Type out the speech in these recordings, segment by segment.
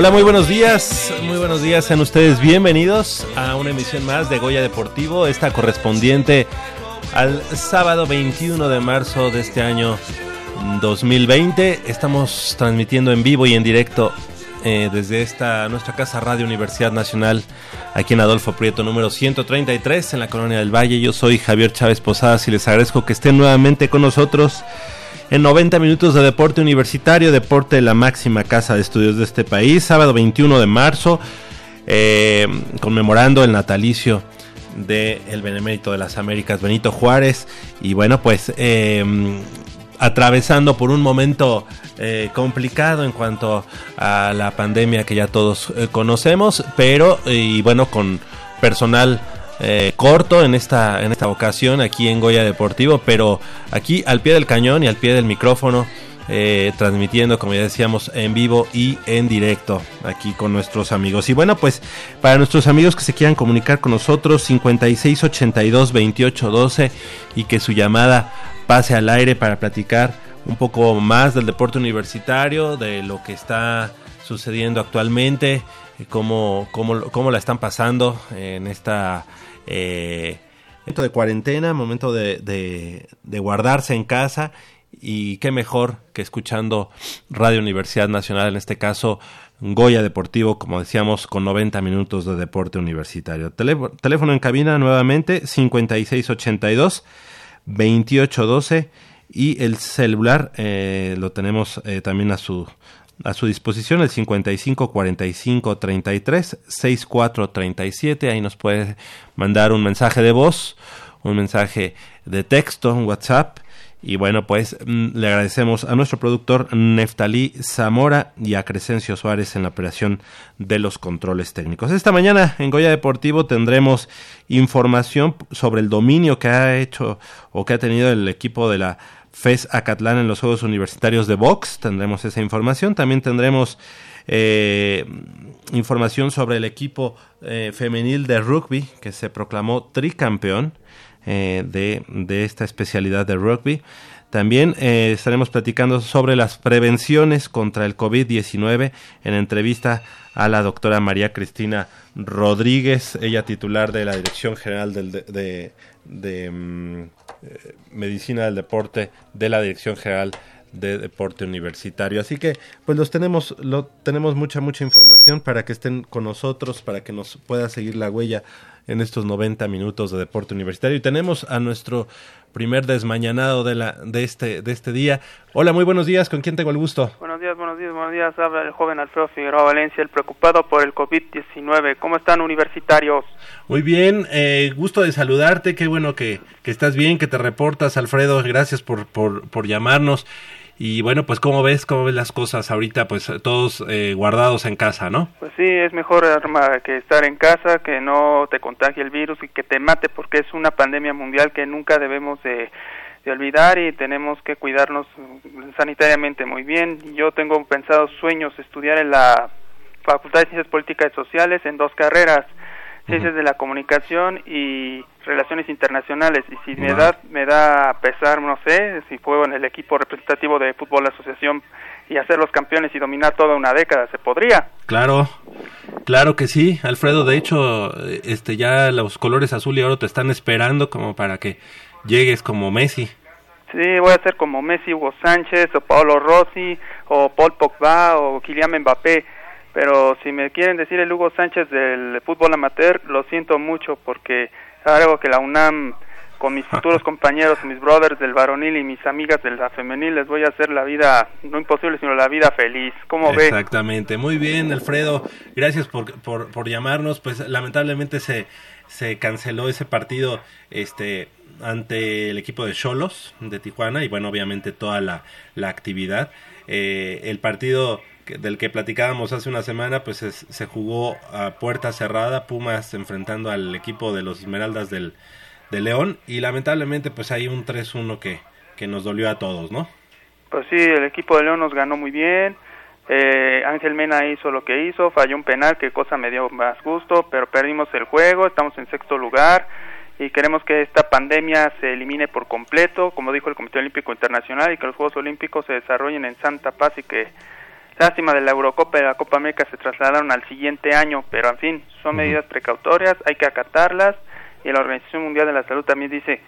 Hola, muy buenos días, muy buenos días, sean ustedes bienvenidos a una emisión más de Goya Deportivo, esta correspondiente al sábado 21 de marzo de este año 2020. Estamos transmitiendo en vivo y en directo eh, desde esta nuestra casa Radio Universidad Nacional, aquí en Adolfo Prieto, número 133, en la Colonia del Valle. Yo soy Javier Chávez Posadas y les agradezco que estén nuevamente con nosotros en 90 minutos de deporte universitario, deporte de la máxima casa de estudios de este país, sábado 21 de marzo, eh, conmemorando el natalicio del el Benemérito de las Américas, Benito Juárez, y bueno, pues eh, atravesando por un momento eh, complicado en cuanto a la pandemia que ya todos conocemos, pero y bueno, con personal eh, corto en esta, en esta ocasión aquí en Goya Deportivo, pero aquí al pie del cañón y al pie del micrófono. Eh, transmitiendo, como ya decíamos, en vivo y en directo aquí con nuestros amigos. Y bueno, pues para nuestros amigos que se quieran comunicar con nosotros, 5682 2812 y que su llamada pase al aire para platicar un poco más del deporte universitario, de lo que está sucediendo actualmente, cómo, cómo, cómo la están pasando en esta eh, momento de cuarentena, momento de, guardarse en casa y qué mejor que escuchando Radio Universidad Nacional, en este caso Goya Deportivo, como decíamos, con 90 minutos de deporte universitario. teléfono en cabina nuevamente 5682 2812 y el celular eh, lo tenemos eh, también a su a su disposición el 55 45 33 64 37. Ahí nos puede mandar un mensaje de voz, un mensaje de texto, un WhatsApp Y bueno, pues mm, le agradecemos a nuestro productor Neftalí Zamora y a Crescencio Suárez en la operación de los controles técnicos. Esta mañana en Goya Deportivo tendremos información sobre el dominio que ha hecho o que ha tenido el equipo de la FES Acatlán en los Juegos Universitarios de Box. Tendremos esa información. También tendremos eh, información sobre el equipo eh, femenil de rugby que se proclamó tricampeón eh, de, de, esta especialidad de rugby. También estaremos platicando sobre las prevenciones contra el COVID-19 en entrevista a la doctora María Cristina Rodríguez, ella titular de la Dirección General del, de, de, mm, eh, Medicina del Deporte de la Dirección General de deporte universitario. Así que pues los tenemos, lo, tenemos mucha, mucha información para que estén con nosotros, para que nos pueda seguir la huella en estos 90 minutos de deporte universitario. Y tenemos a nuestro primer desmañanado de, la, de, este, de este día. Hola, muy buenos días. ¿Con quién tengo el gusto? Buenos días, buenos días, buenos días. Habla el joven Alfredo Figueroa Valencia, el preocupado por el COVID-19. ¿Cómo están universitarios? Muy bien, eh, gusto de saludarte. Qué bueno que, que estás bien, que te reportas, Alfredo. Gracias por, por, por llamarnos. Y bueno, pues ¿cómo ves, cómo ves las cosas ahorita? Pues todos eh, guardados en casa, ¿no? Pues sí, es mejor arma que estar en casa, que no te contagie el virus y que te mate porque es una pandemia mundial que nunca debemos de, de olvidar y tenemos que cuidarnos sanitariamente muy bien. Yo tengo pensado sueños estudiar en la Facultad de Ciencias Políticas y Sociales en dos carreras ciencias de la comunicación y relaciones internacionales. Y si me da me da pesar no sé si juego en el equipo representativo de fútbol asociación y hacer los campeones y dominar toda una década se podría claro claro que sí Alfredo. De hecho este ya los colores azul y oro te están esperando como para que llegues como Messi. Sí voy a ser como Messi Hugo Sánchez o Paolo Rossi o Paul Pogba o Kylian Mbappé pero si me quieren decir el Hugo Sánchez del fútbol amateur, lo siento mucho porque algo que la UNAM con mis futuros compañeros, mis brothers del varonil y mis amigas de la femenil les voy a hacer la vida no imposible, sino la vida feliz. ¿Cómo ve? Exactamente. Muy bien, Alfredo. Gracias por, por, por llamarnos. Pues lamentablemente se, se canceló ese partido este ante el equipo de Cholos de Tijuana y bueno, obviamente toda la, la actividad. Eh, el partido del que platicábamos hace una semana, pues se jugó a puerta cerrada, Pumas enfrentando al equipo de los Esmeraldas del, de León y lamentablemente pues hay un 3-1 que, que nos dolió a todos, ¿no? Pues sí, el equipo de León nos ganó muy bien, eh, Ángel Mena hizo lo que hizo, falló un penal, que cosa me dio más gusto, pero perdimos el juego, estamos en sexto lugar y queremos que esta pandemia se elimine por completo, como dijo el Comité Olímpico Internacional, y que los Juegos Olímpicos se desarrollen en Santa Paz y que Lástima de la Eurocopa y la Copa América se trasladaron al siguiente año, pero en fin, son medidas precautorias, hay que acatarlas y la Organización Mundial de la Salud también dice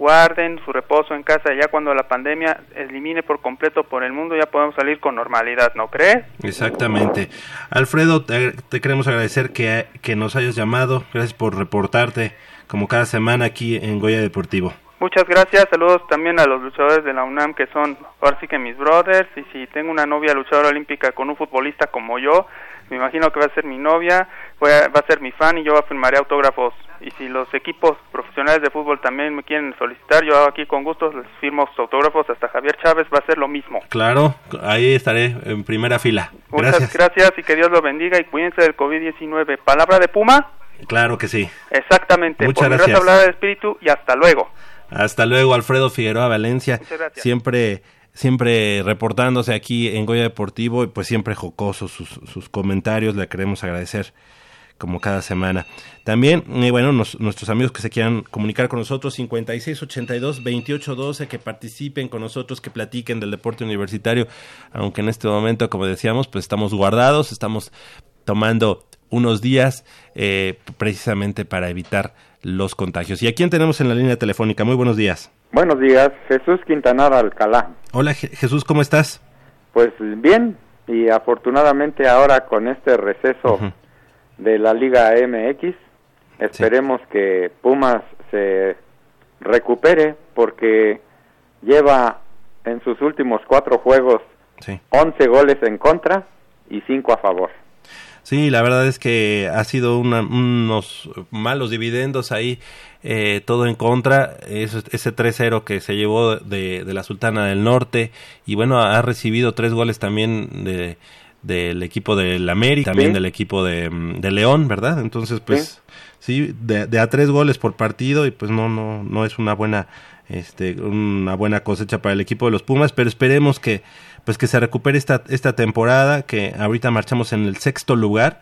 guarden su reposo en casa ya cuando la pandemia elimine por completo por el mundo ya podemos salir con normalidad, ¿no crees? Exactamente. Alfredo, te, te queremos agradecer que, que nos hayas llamado, gracias por reportarte como cada semana aquí en Goya Deportivo. Muchas gracias, saludos también a los luchadores de la UNAM que son ahora sí que mis brothers y si tengo una novia luchadora olímpica con un futbolista como yo, me imagino que va a ser mi novia, va a ser mi fan y yo firmaré autógrafos y si los equipos profesionales de fútbol también me quieren solicitar, yo aquí con gusto les firmo sus autógrafos, hasta Javier Chávez va a ser lo mismo. Claro, ahí estaré en primera fila. Muchas gracias, y que Dios lo bendiga y cuídense del COVID-19. ¿Palabra de Puma? Claro que sí. Exactamente. Muchas Por gracias. hablar del espíritu y hasta luego. Hasta luego, Alfredo Figueroa Valencia. Siempre siempre reportándose aquí en Goya Deportivo y pues siempre jocosos sus, sus comentarios, le queremos agradecer como cada semana. También, eh, bueno, nuestros amigos que se quieran comunicar con nosotros, 5682 2812, que participen con nosotros, que platiquen del deporte universitario, aunque en este momento, como decíamos, pues estamos guardados, estamos tomando unos días eh, precisamente para evitar los contagios. ¿Y a quién tenemos en la línea telefónica? Muy buenos días. Buenos días, Jesús Quintanar Alcalá. Hola Jesús, ¿cómo estás? Pues bien, y afortunadamente ahora con este receso de la Liga MX, esperemos que Pumas se recupere porque lleva en sus últimos cuatro juegos 11 goles en contra y 5 a favor. Sí, la verdad es que ha sido unos malos dividendos ahí, eh, todo en contra. ese 3-0 que se llevó de, la Sultana del Norte y bueno, ha recibido tres goles también de del equipo del América, también del equipo de, de, León, ¿verdad? Entonces, pues sí, de, a tres goles por partido y pues no, no, no es una buena, este, una buena cosecha para el equipo de los Pumas, pero esperemos que pues que se recupere esta, esta temporada, que ahorita marchamos en el sexto lugar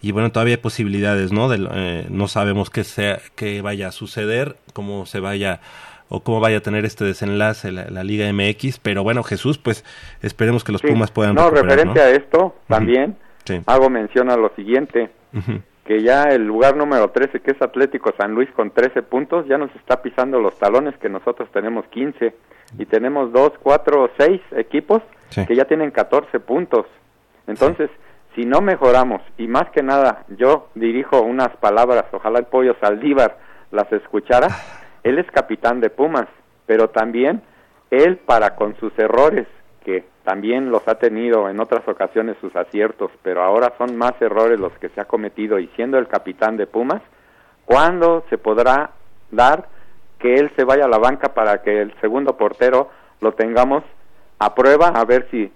y bueno, todavía hay posibilidades, ¿no? De, eh, no sabemos qué, sea, qué vaya a suceder, cómo se vaya o cómo vaya a tener este desenlace la, Liga MX, pero bueno, Jesús, pues esperemos que los Pumas puedan No, referente a esto, también hago mención a lo siguiente, que ya el lugar número 13, que es Atlético San Luis con 13 puntos, ya nos está pisando los talones que nosotros tenemos 15 y tenemos 2, 4, 6 equipos que ya tienen 14 puntos. Entonces, si no mejoramos, y más que nada, yo dirijo unas palabras, ojalá el pollo Saldívar las escuchara, él es capitán de Pumas, pero también él para con sus errores, que también los ha tenido en otras ocasiones sus aciertos, pero ahora son más errores los que se ha cometido y siendo el capitán de Pumas, ¿cuándo se podrá dar que él se vaya a la banca para que el segundo portero lo tengamos a prueba a ver si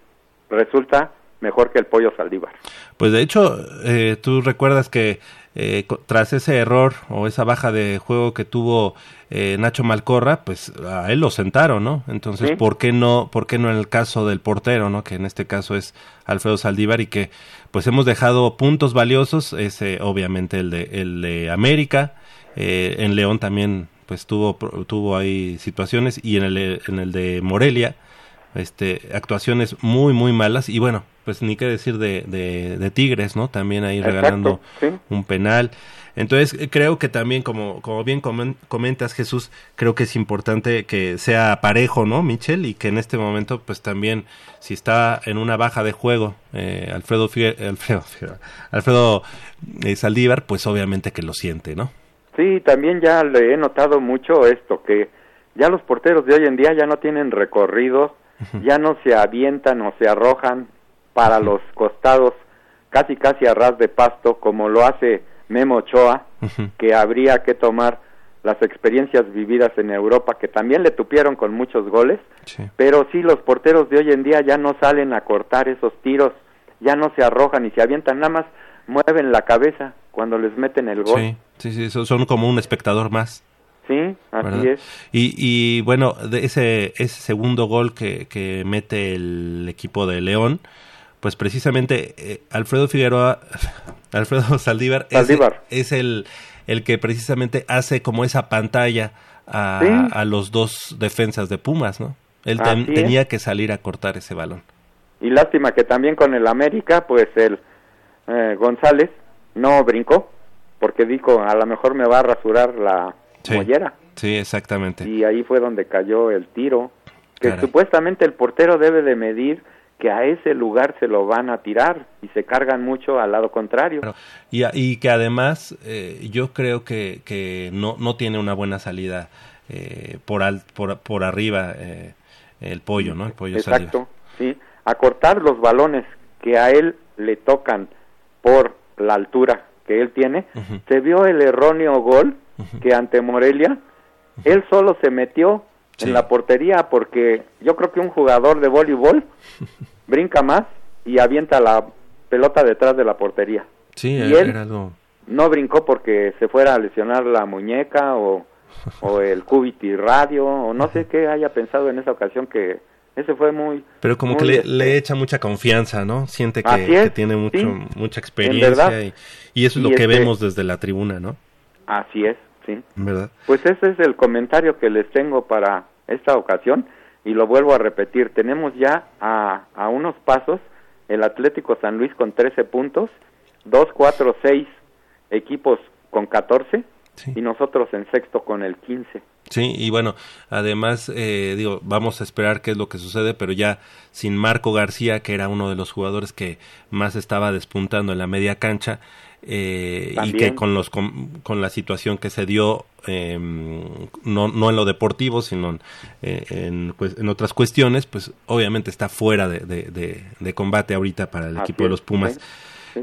resulta mejor que el pollo Saldívar. Pues de hecho, eh, tú recuerdas que eh, tras ese error o esa baja de juego que tuvo eh, Nacho Malcorra, pues a él lo sentaron, ¿no? Entonces, ¿por qué no, por qué no en el caso del portero, ¿no? Que en este caso es Alfredo Saldívar y que pues hemos dejado puntos valiosos, ese obviamente el de el de América, en León también pues tuvo tuvo ahí situaciones y en el en el de Morelia este, actuaciones muy, muy malas. Y bueno, pues ni qué decir de, de, Tigres, ¿no? También ahí regalando un penal. Entonces, eh, creo que también, como, como bien comentas, Jesús, creo que es importante que sea parejo, ¿no, Michel? Y que en este momento, pues también, si está en una baja de juego, eh, Alfredo, Alfredo, Alfredo eh, Saldívar, pues obviamente que lo siente, ¿no? Sí, también ya le he notado mucho esto, que ya los porteros de hoy en día ya no tienen recorrido ya no se avientan o se arrojan para los costados casi casi a ras de pasto como lo hace Memo Ochoa, que habría que tomar las experiencias vividas en Europa que también le tupieron con muchos goles, pero sí los porteros de hoy en día ya no salen a cortar esos tiros, ya no se arrojan y se avientan, nada más mueven la cabeza cuando les meten el gol. Sí, sí, sí son como un espectador más. Sí, así es. Y, bueno, de ese, ese segundo gol que, que mete el equipo de León, pues precisamente eh, Alfredo Figueroa, Alfredo Saldívar, Es, el, el que precisamente hace como esa pantalla a, a los dos defensas de Pumas, ¿no? Él tenía que salir a cortar ese balón. Y lástima que también con el América, pues el eh, González no brincó, porque dijo, a lo mejor me va a rasurar la, sí. Sí, exactamente. Y ahí fue donde cayó el tiro, que supuestamente el portero debe de medir que a ese lugar se lo van a tirar y se cargan mucho al lado contrario. Y, y, que además eh, yo creo que, que no, no tiene una buena salida eh, por, al, por, por arriba eh, el pollo, ¿no? El pollo Exacto, sí. A cortar los balones que a él le tocan por la altura que él tiene, se vio el erróneo gol que ante Morelia él solo se metió en la portería porque yo creo que un jugador de voleibol brinca más y avienta la pelota detrás de la portería. Sí, y él no brincó porque se fuera a lesionar la muñeca o, o el cubiti radio o no sé qué haya pensado en esa ocasión que ese fue muy... Pero como que le, este echa mucha confianza, ¿no? Siente que, tiene mucho, mucha experiencia y, y, eso es lo que este vemos desde la tribuna, ¿no? Así es, pues ese es el comentario que les tengo para esta ocasión y lo vuelvo a repetir. Tenemos ya a, a unos pasos el Atlético San Luis con 13 puntos, 2, 4, 6 equipos con 14 y nosotros en sexto con el 15. Sí, y bueno, además, eh, digo, vamos a esperar qué es lo que sucede, pero ya sin Marco García, que era uno de los jugadores que más estaba despuntando en la media cancha, eh, y que con los con, la situación que se dio em, no, no en lo deportivo sino eh, en, en, otras cuestiones pues obviamente está fuera de, de, combate ahorita para el equipo de los Pumas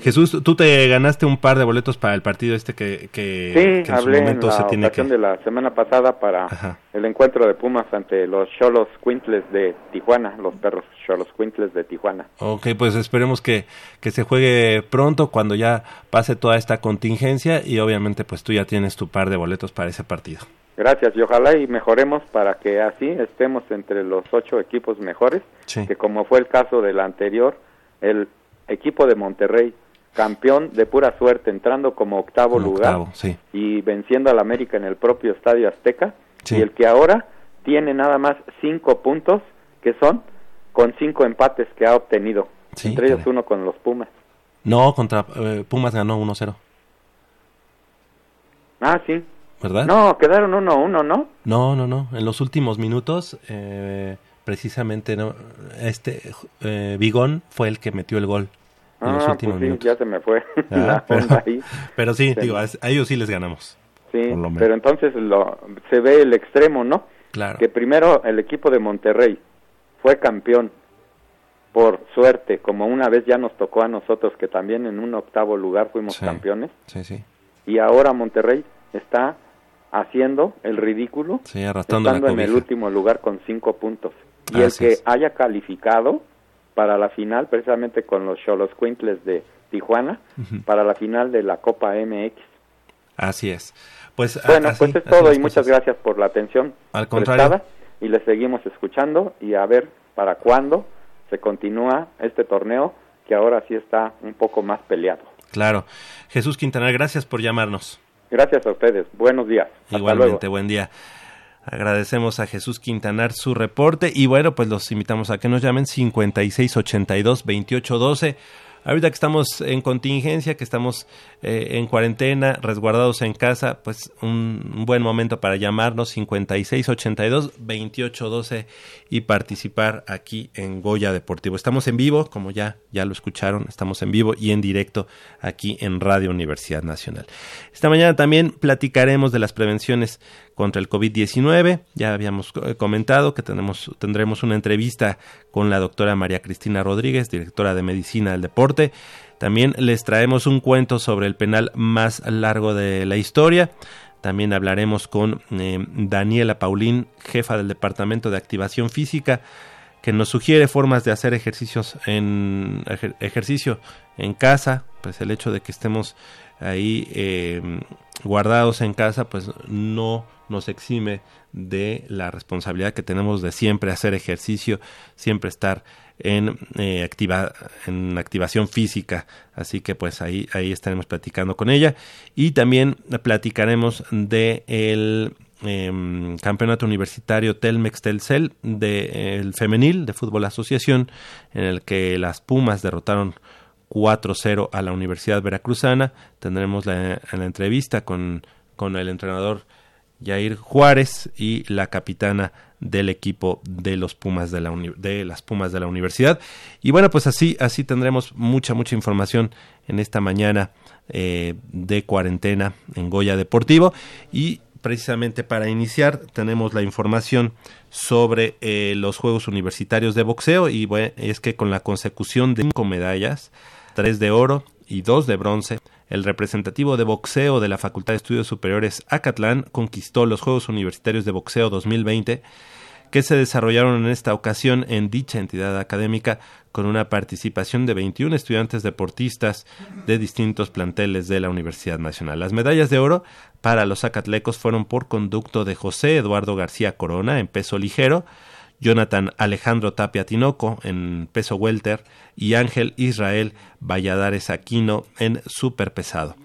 Jesús, tú te ganaste un par de boletos para el partido este que, que, sí, hablé en, la se tiene que... de la semana pasada para el encuentro de Pumas ante los Cholos Quintles de Tijuana, los perros Cholos Quintles de Tijuana. Ok, pues esperemos que, que se juegue pronto cuando ya pase toda esta contingencia y obviamente pues tú ya tienes tu par de boletos para ese partido. Gracias y ojalá y mejoremos para que así estemos entre los ocho equipos mejores, que como fue el caso del anterior, el equipo de Monterrey, campeón de pura suerte, entrando como octavo lugar y venciendo al América en el propio Estadio Azteca, y el que ahora tiene nada más cinco puntos, que son con cinco empates que ha obtenido, entre ellos uno con los Pumas. No, contra eh, Pumas ganó 1-0. Ah, sí, ¿verdad? No, quedaron 1-1, ¿no? No, no, no. En los últimos minutos, eh, precisamente, no, este eh, Bigón fue el que metió el gol. En los ah, últimos pues minutos. ya se me fue. Ah, pero, sí, digo, a, ellos sí les ganamos. Sí, pero entonces lo, se ve el extremo, ¿no? Claro. Que primero el equipo de Monterrey fue campeón por suerte, como una vez ya nos tocó a nosotros que también en un octavo lugar fuimos campeones. Sí, sí. Y ahora Monterrey está haciendo el ridículo, sí, estando en el último lugar con cinco puntos. Y el que haya calificado para la final, precisamente con los Cholos Quintles de Tijuana, para la final de la Copa MX. Así es. Pues, bueno, pues es todo y muchas gracias por la atención Al contrario. y le seguimos escuchando y a ver para cuándo se continúa este torneo que ahora sí está un poco más peleado. Claro. Jesús Quintanar, gracias por llamarnos. Gracias a ustedes. Buenos días. Igualmente, buen día. Agradecemos a Jesús Quintanar su reporte y bueno, pues los invitamos a que nos llamen 5682 2812 Ahorita que estamos en contingencia, que estamos eh, en cuarentena, resguardados en casa, pues un, buen momento para llamarnos 5682-2812 y participar aquí en Goya Deportivo. Estamos en vivo, como ya, ya lo escucharon, estamos en vivo y en directo aquí en Radio Universidad Nacional. Esta mañana también platicaremos de las prevenciones contra el COVID-19. Ya habíamos eh, comentado que tenemos, tendremos una entrevista con la doctora María Cristina Rodríguez, directora de Medicina del Deporte. También les traemos un cuento sobre el penal más largo de la historia. También hablaremos con eh, Daniela Paulín, jefa del Departamento de Activación Física, que nos sugiere formas de hacer ejercicios en ejercicio en casa, pues el hecho de que estemos ahí eh, guardados en casa, pues no nos exime de la responsabilidad que tenemos de siempre hacer ejercicio, siempre estar en, eh, activa, en activación física. Así que pues ahí, ahí estaremos platicando con ella. Y también platicaremos de el em, campeonato universitario Telmex Telcel del femenil de fútbol asociación en el que las Pumas derrotaron 4-0 a la Universidad Veracruzana. Tendremos la, la entrevista con, con el entrenador Jair Juárez y la capitana del equipo de los Pumas de, la de las Pumas de la universidad. Y bueno, pues así, así tendremos mucha, mucha información en esta mañana eh, de cuarentena en Goya Deportivo. Y precisamente para iniciar tenemos la información sobre eh, los Juegos Universitarios de Boxeo y bueno, es que con la consecución de cinco medallas, tres de oro y dos de bronce, el representativo de boxeo de la Facultad de Estudios Superiores Acatlán conquistó los Juegos Universitarios de Boxeo 2020 que se desarrollaron en esta ocasión en dicha entidad académica con una participación de 21 estudiantes deportistas de distintos planteles de la Universidad Nacional. Las medallas de oro para los acatlecos fueron por conducto de José Eduardo García Corona en peso ligero, Jonathan Alejandro Tapia Tinoco en peso welter y Ángel Israel Valladares Aquino en super pesado.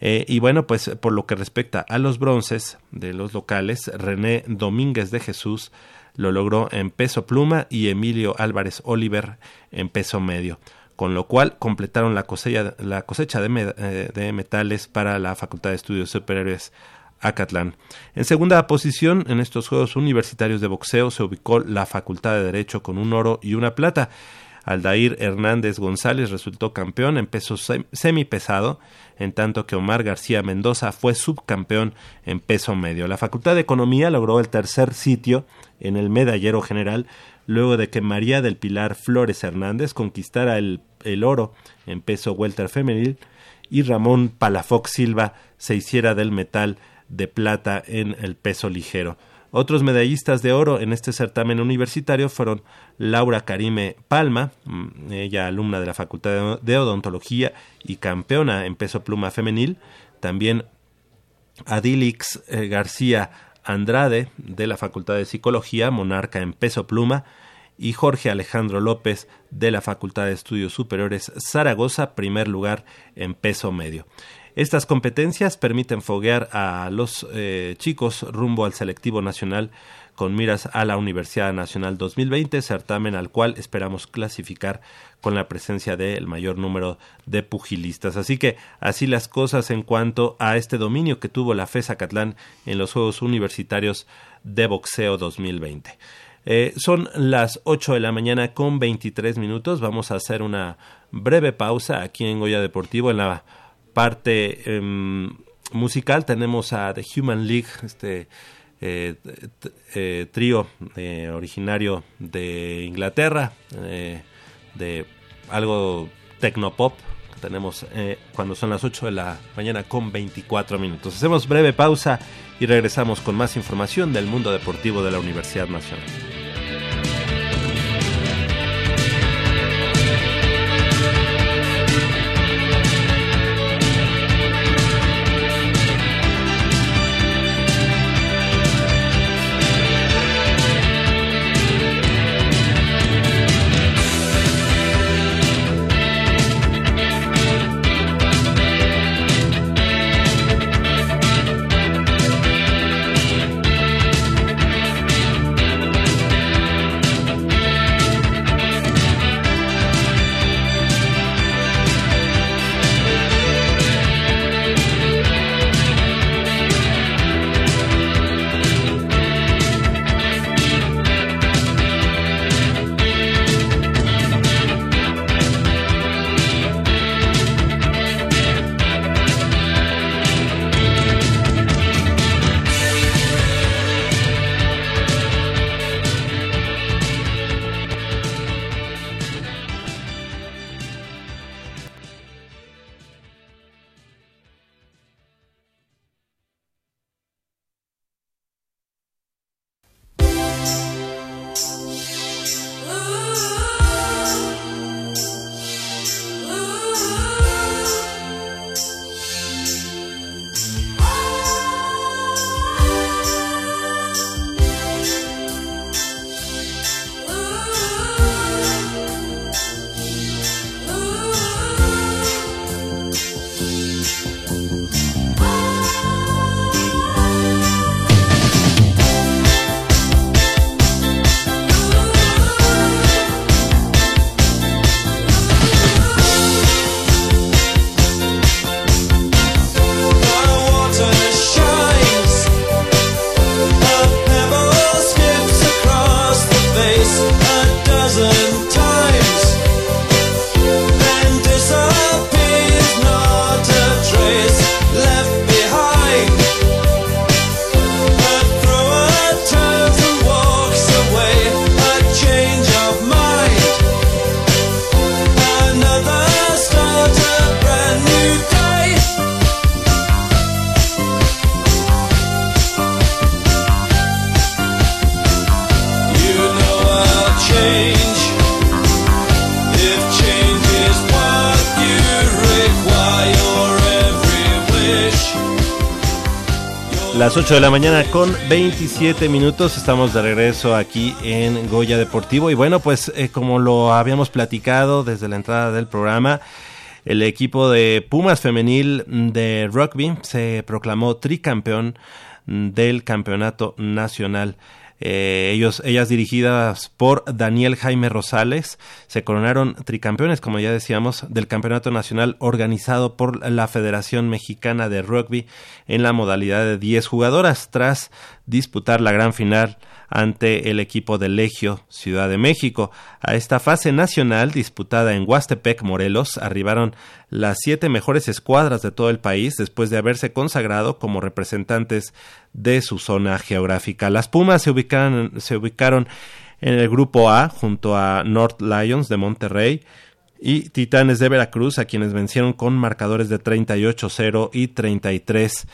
Eh, y bueno, pues por lo que respecta a los bronces de los locales, René Domínguez de Jesús lo logró en peso pluma y Emilio Álvarez Oliver en peso medio, con lo cual completaron la cosecha, la cosecha de, eh, de metales para la Facultad de Estudios Superiores Acatlán. En segunda posición, en estos Juegos Universitarios de Boxeo se ubicó la Facultad de Derecho con un oro y una plata. Aldair Hernández González resultó campeón en peso semipesado, en tanto que Omar García Mendoza fue subcampeón en peso medio. La Facultad de Economía logró el tercer sitio en el medallero general luego de que María del Pilar Flores Hernández conquistara el, oro en peso welter femenil y Ramón Palafox Silva se hiciera del metal de plata en el peso ligero. Otros medallistas de oro en este certamen universitario fueron Laura Karime Palma, mm, ella alumna de la Facultad de Odontología y campeona en peso pluma femenil, también Adilix eh, García Andrade de la Facultad de Psicología, monarca en peso pluma, y Jorge Alejandro López de la Facultad de Estudios Superiores Zaragoza, primer lugar en peso medio. Estas competencias permiten foguear a los eh, chicos rumbo al selectivo nacional con miras a la Universidad Nacional 2020, certamen al cual esperamos clasificar con la presencia del mayor número de pugilistas. Así que así las cosas en cuanto a este dominio que tuvo la FESA Catlán en los Juegos Universitarios de Boxeo 2020. Eh, son las 8 de la mañana con 23 minutos. Vamos a hacer una breve pausa aquí en Goya Deportivo. En la parte em, musical tenemos a The Human League, este eh, eh, trío originario de Inglaterra, de algo tecnopop. Tenemos cuando son las 8 de la mañana con 24 minutos. Hacemos breve pausa y regresamos con más información del mundo deportivo de la Universidad Nacional. 8 de la mañana con 27 minutos. Estamos de regreso aquí en Goya Deportivo. Y bueno pues eh, como lo habíamos platicado desde la entrada del programa el equipo de Pumas femenil de rugby se proclamó tricampeón del campeonato nacional eh, ellos, ellas dirigidas por Daniel Jaime Rosales se coronaron tricampeones, como ya decíamos, del campeonato nacional organizado por la Federación Mexicana de Rugby en la modalidad de 10 jugadoras tras disputar la gran final ante el equipo de Legio Ciudad de México. A esta fase nacional disputada en Huastepec, Morelos, arribaron las siete mejores escuadras de todo el país después de haberse consagrado como representantes de su zona geográfica. Las Pumas se ubicaron, se ubicaron en el grupo A junto a North Lions de Monterrey, y Titanes de Veracruz, a quienes vencieron con marcadores de 38-0 y 33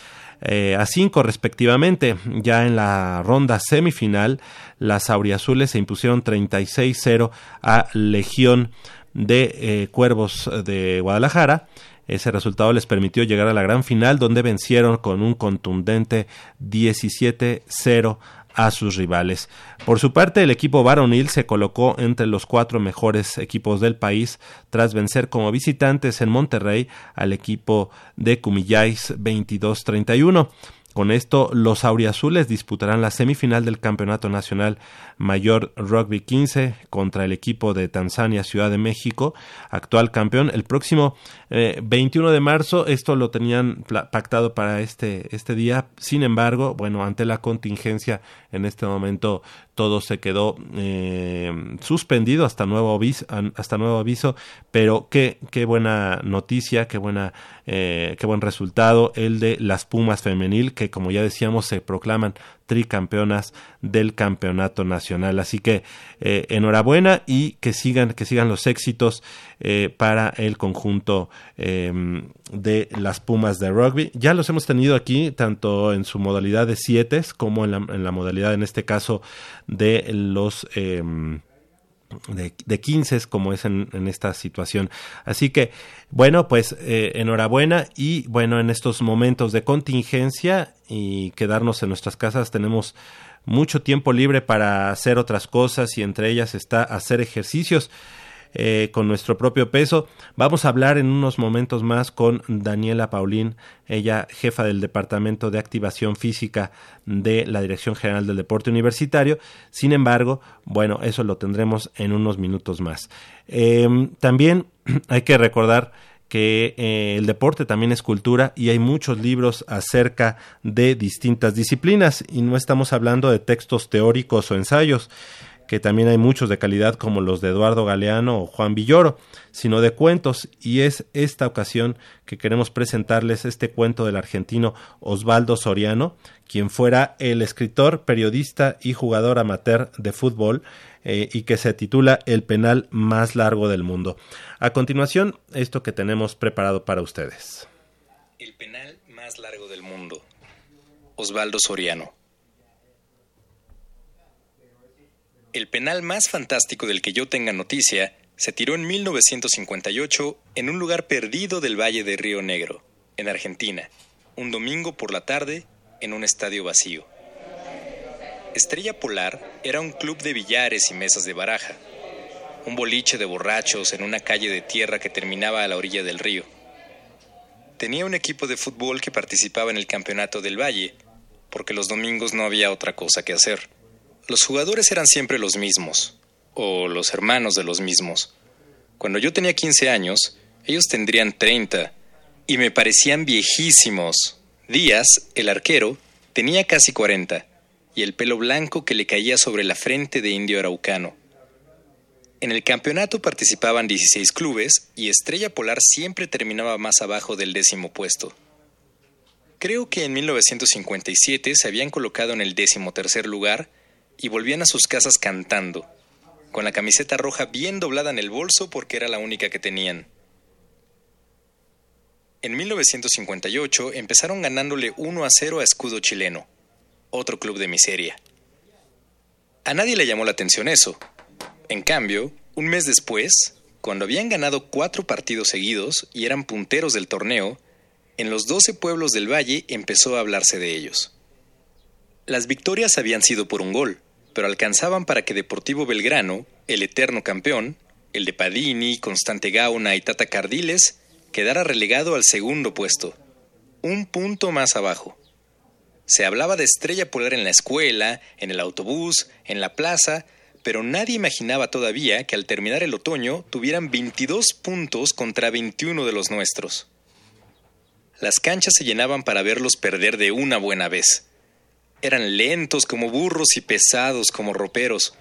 eh, a 5 respectivamente. Ya en la ronda semifinal, las auriazules se impusieron 36-0 a Legión de eh, Cuervos de Guadalajara. Ese resultado les permitió llegar a la gran final donde vencieron con un contundente 17-0 a sus rivales. Por su parte, el equipo varonil se colocó entre los cuatro mejores equipos del país tras vencer como visitantes en Monterrey al equipo de Cumillais 22-31. Con esto, los auriazules disputarán la semifinal del Campeonato Nacional Mayor Rugby 15 contra el equipo de Tanzania Ciudad de México, actual campeón, el próximo 21 eh, de marzo. Esto lo tenían pactado para este, este día. Sin embargo, bueno, ante la contingencia, en este momento todo se quedó eh, suspendido hasta nuevo aviso, hasta nuevo aviso pero qué, qué buena noticia, qué buena, eh, qué buen resultado el de las Pumas femenil que como ya decíamos se proclaman tricampeonas del campeonato nacional. Así que eh, enhorabuena y que sigan, que sigan los éxitos eh, para el conjunto em, de las Pumas de rugby. Ya los hemos tenido aquí, tanto en su modalidad de siete como en la, modalidad, en este caso, de los em, de, de 15 como es en, esta situación. Así que, bueno, pues eh, enhorabuena y bueno, en estos momentos de contingencia y quedarnos en nuestras casas tenemos mucho tiempo libre para hacer otras cosas y entre ellas está hacer ejercicios. Eh, con nuestro propio peso. Vamos a hablar en unos momentos más con Daniela Paulín, ella jefa del Departamento de Activación Física de la Dirección General del Deporte Universitario. Sin embargo, bueno, eso lo tendremos en unos minutos más. Em, también hay que recordar que eh, el deporte también es cultura y hay muchos libros acerca de distintas disciplinas y no estamos hablando de textos teóricos o ensayos que también hay muchos de calidad como los de Eduardo Galeano o Juan Villoro, sino de cuentos, y es esta ocasión que queremos presentarles este cuento del argentino Osvaldo Soriano, quien fuera el escritor, periodista y jugador amateur de fútbol, eh, y que se titula El penal más largo del mundo. A continuación, esto que tenemos preparado para ustedes. El penal más largo del mundo. Osvaldo Soriano. El penal más fantástico del que yo tenga noticia se tiró en 1958 en un lugar perdido del Valle de Río Negro, en Argentina, un domingo por la tarde en un estadio vacío. Estrella Polar era un club de billares y mesas de baraja, un boliche de borrachos en una calle de tierra que terminaba a la orilla del río. Tenía un equipo de fútbol que participaba en el campeonato del Valle, porque los domingos no había otra cosa que hacer. Los jugadores eran siempre los mismos, o los hermanos de los mismos. Cuando yo tenía 15 años, ellos tendrían 30, y me parecían viejísimos. Díaz, el arquero, tenía casi 40, y el pelo blanco que le caía sobre la frente de indio araucano. En el campeonato participaban 16 clubes y Estrella Polar siempre terminaba más abajo del décimo puesto. Creo que en 1957 se habían colocado en el décimo tercer lugar y volvían a sus casas cantando, con la camiseta roja bien doblada en el bolso porque era la única que tenían. En 1958 empezaron ganándole 1 a 0 a Escudo Chileno, otro club de miseria. A nadie le llamó la atención eso. En cambio, un mes después, cuando habían ganado cuatro partidos seguidos y eran punteros del torneo, en los 12 pueblos del valle empezó a hablarse de ellos. Las victorias habían sido por un gol, pero alcanzaban para que Deportivo Belgrano, el eterno campeón, el de Padini, Constante Gauna y Tata Cardiles, quedara relegado al segundo puesto, un punto más abajo. Se hablaba de estrella polar en la escuela, en el autobús, en la plaza, pero nadie imaginaba todavía que al terminar el otoño tuvieran 22 puntos contra 21 de los nuestros. Las canchas se llenaban para verlos perder de una buena vez. Eran lentos como burros y pesados como roperos,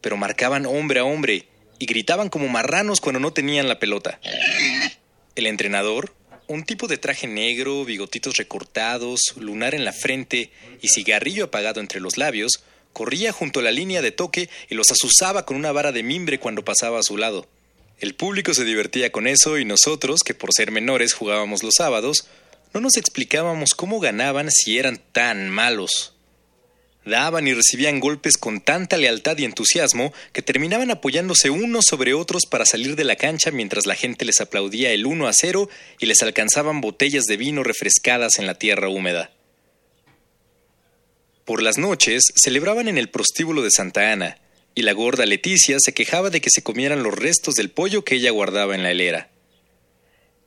pero marcaban hombre a hombre y gritaban como marranos cuando no tenían la pelota. El entrenador, un tipo de traje negro, bigotitos recortados, lunar en la frente y cigarrillo apagado entre los labios, corría junto a la línea de toque y los azuzaba con una vara de mimbre cuando pasaba a su lado. El público se divertía con eso y nosotros, que por ser menores jugábamos los sábados, no nos explicábamos cómo ganaban si eran tan malos. Daban y recibían golpes con tanta lealtad y entusiasmo que terminaban apoyándose unos sobre otros para salir de la cancha mientras la gente les aplaudía el 1 a 0 y les alcanzaban botellas de vino refrescadas en la tierra húmeda. Por las noches celebraban en el prostíbulo de Santa Ana, y la gorda Leticia se quejaba de que se comieran los restos del pollo que ella guardaba en la hilera.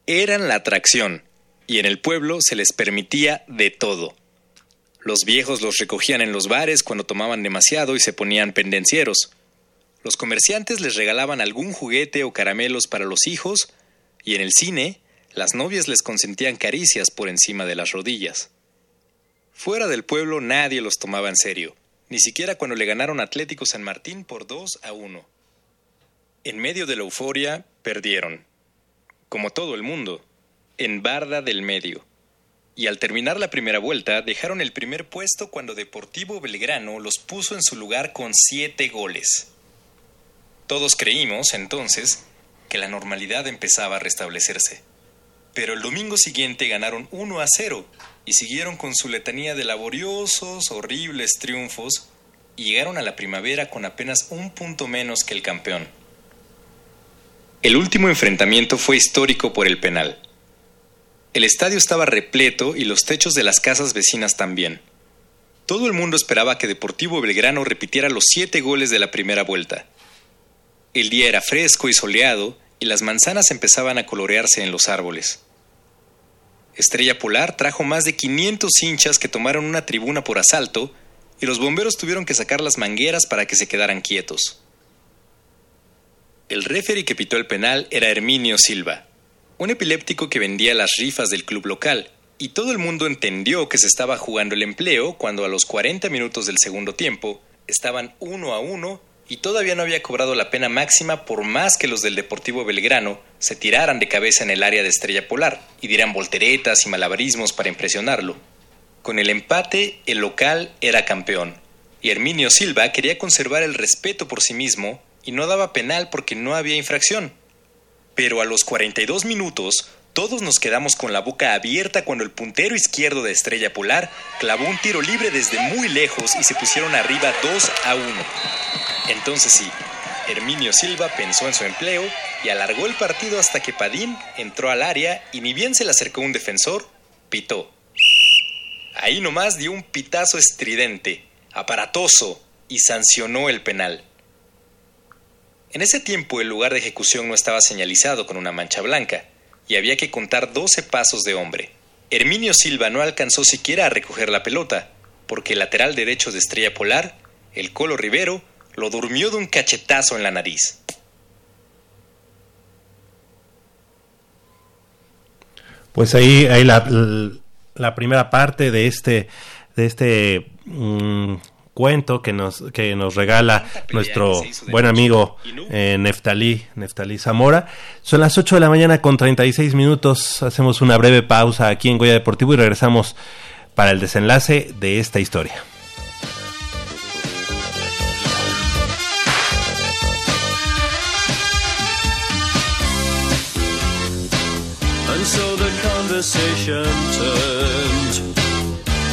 Eran la atracción, y en el pueblo se les permitía de todo. Los viejos los recogían en los bares cuando tomaban demasiado y se ponían pendencieros. Los comerciantes les regalaban algún juguete o caramelos para los hijos, y en el cine, las novias les consentían caricias por encima de las rodillas. Fuera del pueblo nadie los tomaba en serio, ni siquiera cuando le ganaron Atlético San Martín por 2 a 1. En medio de la euforia, perdieron. Como todo el mundo, en Barda del Medio y al terminar la primera vuelta dejaron el primer puesto cuando Deportivo Belgrano los puso en su lugar con siete goles. Todos creímos, entonces, que la normalidad empezaba a restablecerse. Pero el domingo siguiente ganaron 1 a 0 y siguieron con su letanía de laboriosos, horribles triunfos y llegaron a la primavera con apenas un punto menos que el campeón. El último enfrentamiento fue histórico por el penal. El estadio estaba repleto y los techos de las casas vecinas también. Todo el mundo esperaba que Deportivo Belgrano repitiera los siete goles de la primera vuelta. El día era fresco y soleado y las manzanas empezaban a colorearse en los árboles. Estrella Polar trajo más de 500 hinchas que tomaron una tribuna por asalto y los bomberos tuvieron que sacar las mangueras para que se quedaran quietos. El referee que pitó el penal era Herminio Silva, un epiléptico que vendía las rifas del club local, y todo el mundo entendió que se estaba jugando el empleo cuando a los 40 minutos del segundo tiempo estaban uno a uno y todavía no había cobrado la pena máxima por más que los del Deportivo Belgrano se tiraran de cabeza en el área de Estrella Polar y dieran volteretas y malabarismos para impresionarlo. Con el empate, el local era campeón, y Herminio Silva quería conservar el respeto por sí mismo y no daba penal porque no había infracción. Pero a los 42 minutos, todos nos quedamos con la boca abierta cuando el puntero izquierdo de Estrella Polar clavó un tiro libre desde muy lejos y se pusieron arriba 2 a 1. Entonces sí, Herminio Silva pensó en su empleo y alargó el partido hasta que Padín entró al área y ni bien se le acercó un defensor, pitó. Ahí nomás dio un pitazo estridente, aparatoso, y sancionó el penal. En ese tiempo el lugar de ejecución no estaba señalizado con una mancha blanca, y había que contar 12 pasos de hombre. Herminio Silva no alcanzó siquiera a recoger la pelota, porque el lateral derecho de Estrella Polar, el Colo Rivero, lo durmió de un cachetazo en la nariz. Pues ahí, ahí la, la, primera parte de este, de este mm, cuento que nos, que nos regala nuestro buen amigo eh, Neftalí, Neftalí Zamora. Son las 8 de la mañana con 36 minutos. Hacemos una breve pausa aquí en Goya Deportivo y regresamos para el desenlace de esta historia.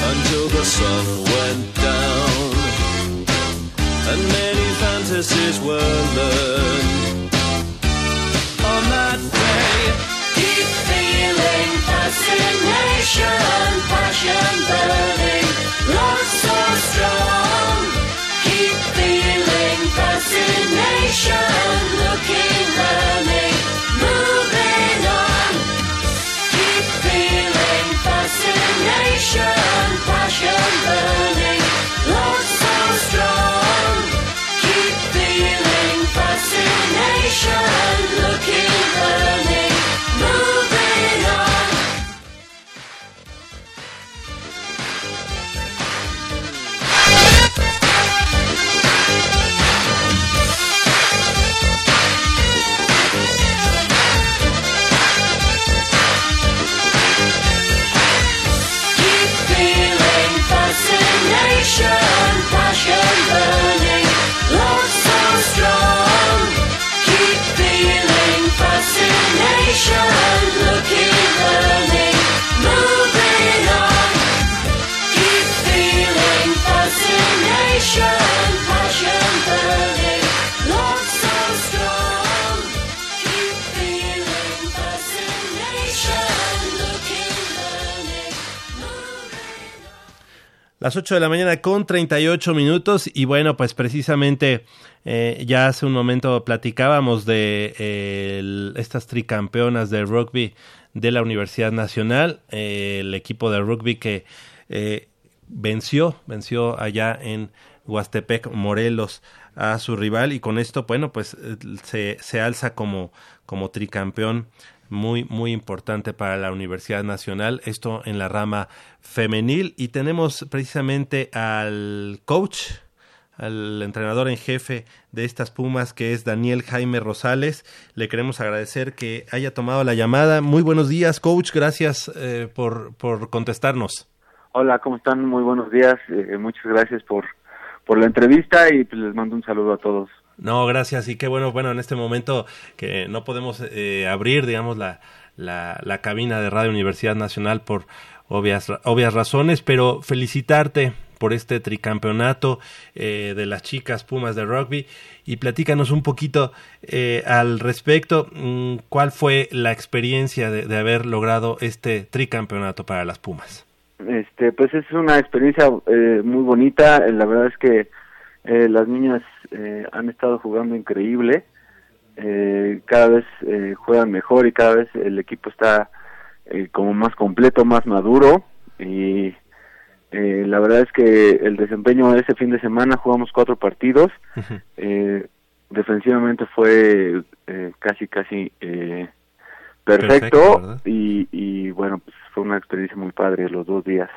until the sun fantasies were loved. Las 8 de la mañana con 38 minutos. Y bueno, pues precisamente eh, ya hace un momento platicábamos de eh, estas tricampeonas de rugby de la Universidad Nacional, eh, el equipo de rugby que venció, venció allá en Huastepec, Morelos, a su rival. Y con esto, bueno, pues se, se alza como, como tricampeón muy, muy importante para la Universidad Nacional, esto en la rama femenil. Y tenemos precisamente al coach, al entrenador en jefe de estas Pumas, que es Daniel Jaime Rosales. Le queremos agradecer que haya tomado la llamada. Muy buenos días, coach. Gracias eh, por, por contestarnos. Hola, ¿cómo están? Muy buenos días. Eh, muchas gracias por, por la entrevista y pues, les mando un saludo a todos. No, gracias. Y qué bueno, bueno, en este momento que no podemos eh, abrir, digamos, la, la, la, cabina de Radio Universidad Nacional por obvias, obvias razones, pero felicitarte por este tricampeonato eh, de las chicas Pumas de rugby y platícanos un poquito eh, al respecto mm, cuál fue la experiencia de, de, haber logrado este tricampeonato para las Pumas. Este, pues es una experiencia eh, muy bonita. La verdad es que eh, las niñas eh, han estado jugando increíble, eh, cada vez eh, juegan mejor y cada vez el equipo está eh, como más completo, más maduro. Y eh, la verdad es que el desempeño de ese fin de semana jugamos cuatro partidos, eh, defensivamente fue eh, casi casi eh, perfecto, perfecto y, y bueno, pues fue una experiencia muy padre los dos días.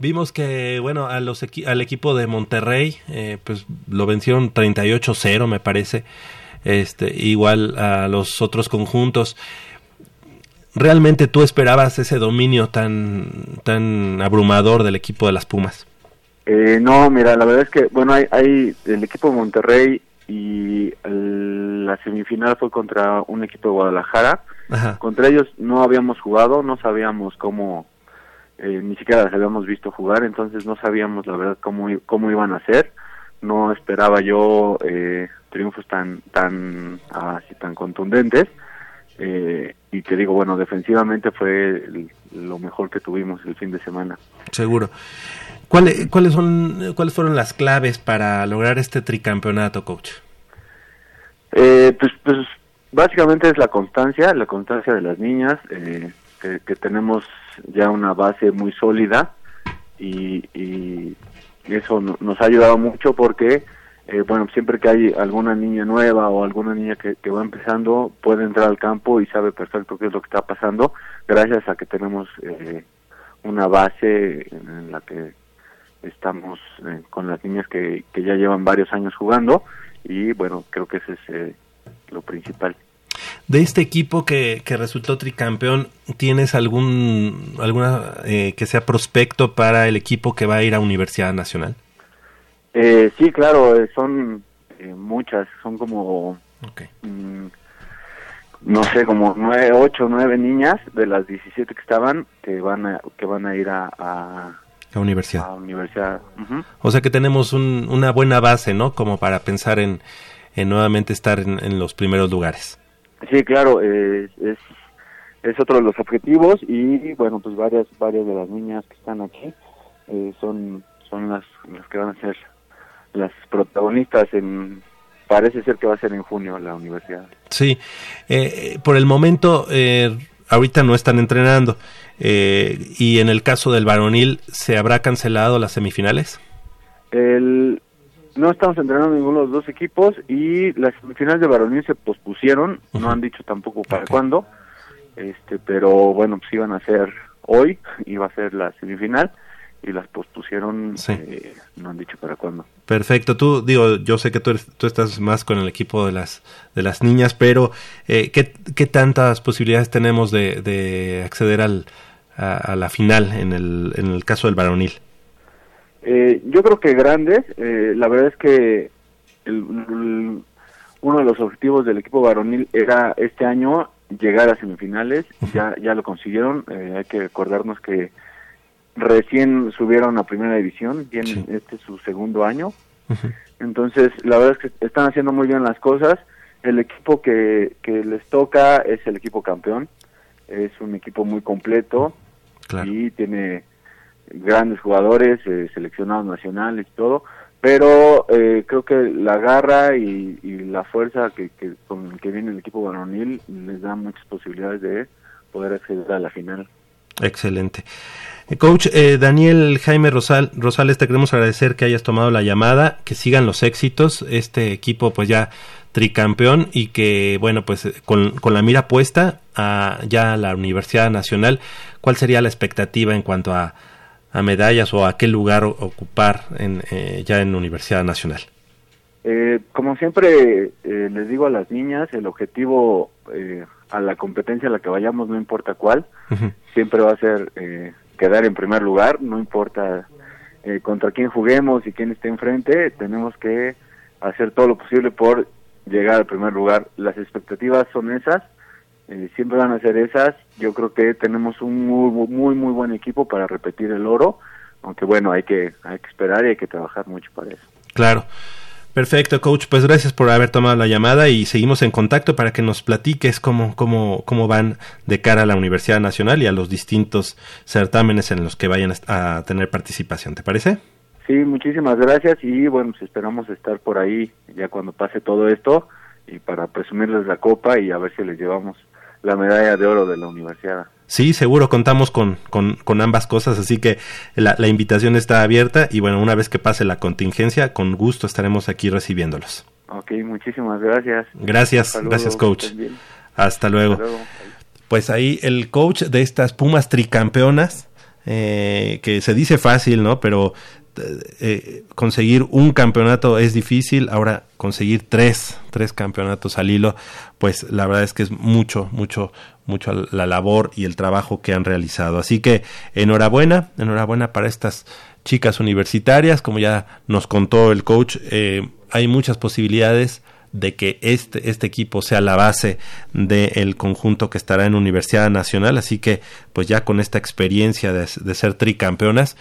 Vimos que, bueno, a los equi al equipo de Monterrey, eh, pues lo vencieron 38-0, me parece. Este, igual a los otros conjuntos. ¿Realmente tú esperabas ese dominio tan, tan abrumador del equipo de las Pumas? Eh, no, mira, la verdad es que, bueno, hay, hay el equipo de Monterrey y el, la semifinal fue contra un equipo de Guadalajara. Ajá. Contra ellos no habíamos jugado, no sabíamos cómo eh, ni siquiera las habíamos visto jugar, entonces no sabíamos la verdad cómo, cómo iban a ser. No esperaba yo eh, triunfos tan tan así tan contundentes. Eh, y te digo, bueno, defensivamente fue el, lo mejor que tuvimos el fin de semana. Seguro. ¿Cuáles, ¿Cuáles son cuáles fueron las claves para lograr este tricampeonato, coach? Eh, pues, pues básicamente es la constancia, la constancia de las niñas, eh, que, que tenemos ya una base muy sólida y, y eso nos ha ayudado mucho porque eh, bueno siempre que hay alguna niña nueva o alguna niña que, va empezando puede entrar al campo y sabe perfecto qué es lo que está pasando gracias a que tenemos eh, una base en la que estamos eh, con las niñas que, que ya llevan varios años jugando y bueno creo que ese es eh, lo principal de este equipo que, que resultó tricampeón, ¿tienes algún alguna eh, que sea prospecto para el equipo que va a ir a Universidad Nacional? Eh, sí, claro, eh, son eh, muchas, son como, okay. mmm, no sé, como nueve, ocho, nueve niñas de las 17 que estaban que van a, que van a ir a, a universidad. A universidad. Uh -huh. O sea que tenemos un, una buena base, ¿no? Como para pensar en, en nuevamente estar en, en los primeros lugares. Sí, claro, eh, es, es otro de los objetivos y bueno, pues varias varias de las niñas que están aquí eh, son son las, las que van a ser las protagonistas en parece ser que va a ser en junio la universidad. Sí, eh, por el momento eh, ahorita no están entrenando eh, y en el caso del varonil se habrá cancelado las semifinales. El no estamos entrenando ninguno de los dos equipos y las semifinales de varonil se pospusieron, uh -huh. no han dicho tampoco para okay. cuándo, este, pero bueno, pues iban a ser hoy, iba a ser la semifinal y las pospusieron, sí. eh, no han dicho para cuándo. Perfecto, tú digo, yo sé que tú, eres, tú estás más con el equipo de las de las niñas, pero eh, ¿qué, ¿qué, tantas posibilidades tenemos de, de acceder al, a, a, la final en el, en el caso del varonil? Eh, yo creo que grandes, eh, la verdad es que el, el, uno de los objetivos del equipo varonil era este año llegar a semifinales, ya, ya lo consiguieron, eh, hay que recordarnos que recién subieron a primera división, tienen este es su segundo año, entonces la verdad es que están haciendo muy bien las cosas, el equipo que, que les toca es el equipo campeón, es un equipo muy completo y tiene grandes jugadores, eh, seleccionados nacionales y todo, pero eh, creo que la garra y, la fuerza que, que, con que viene el equipo varonil les da muchas posibilidades de poder acceder a la final. Excelente. Eh, coach eh, Daniel Jaime Rosal, Rosales, te queremos agradecer que hayas tomado la llamada, que sigan los éxitos, este equipo pues ya tricampeón y que bueno pues con, con la mira puesta a ya la Universidad Nacional, ¿cuál sería la expectativa en cuanto a a medallas o a qué lugar ocupar en, eh, ya en Universidad Nacional? Eh, como siempre eh, les digo a las niñas, el objetivo a la competencia a la que vayamos, no importa cuál, siempre va a ser quedar en primer lugar, no importa contra quién juguemos y quién esté enfrente, tenemos que hacer todo lo posible por llegar al primer lugar. Las expectativas son esas eh, siempre van a ser esas. Yo creo que tenemos un muy, muy, muy buen equipo para repetir el oro, aunque bueno, hay que, hay que esperar y hay que trabajar mucho para eso. Claro. Perfecto, coach. Pues gracias por haber tomado la llamada y seguimos en contacto para que nos platiques cómo, cómo, cómo van de cara a la Universidad Nacional y a los distintos certámenes en los que vayan a tener participación. ¿Te parece? Sí, muchísimas gracias y bueno, pues esperamos estar por ahí ya cuando pase todo esto y para presumirles la copa y a ver si les llevamos la medalla de oro de la universidad. Sí, seguro contamos con, con, ambas cosas, así que la, la, invitación está abierta y bueno, una vez que pase la contingencia, con gusto estaremos aquí recibiéndolos. Ok, muchísimas gracias. Gracias, gracias coach. Hasta luego. Pues ahí el coach de estas Pumas tricampeonas, eh, que se dice fácil, ¿no? Pero eh, conseguir un campeonato es difícil, ahora conseguir tres, tres campeonatos al hilo, pues la verdad es que es mucho, mucho, mucho la labor y el trabajo que han realizado. Así que enhorabuena, enhorabuena para estas chicas universitarias, como ya nos contó el coach, eh, hay muchas posibilidades de que este, este equipo sea la base del conjunto que estará en Universidad Nacional, así que pues ya con esta experiencia de, de ser tricampeonas,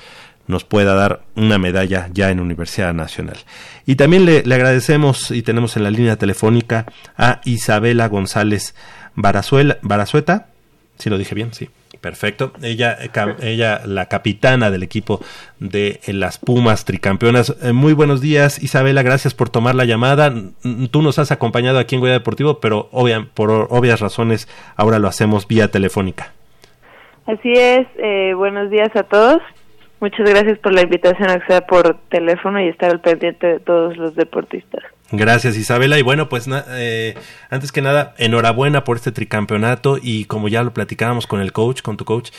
nos pueda dar una medalla ya en Universidad Nacional. Y también le, agradecemos y tenemos en la línea telefónica a Isabela González Barazueta. Si lo dije bien, sí. Perfecto. Ella, ella, la capitana del equipo de las Pumas tricampeonas. Eh, muy buenos días, Isabela. Gracias por tomar la llamada. Tú nos has acompañado aquí en Guaya Deportivo, pero por obvias razones ahora lo hacemos vía telefónica. Así es. Eh, buenos días a todos. Muchas gracias por la invitación a por teléfono y estar al pendiente de todos los deportistas. Gracias Isabela y bueno pues eh, antes que nada enhorabuena por este tricampeonato y como ya lo platicábamos con el coach, con tu coach,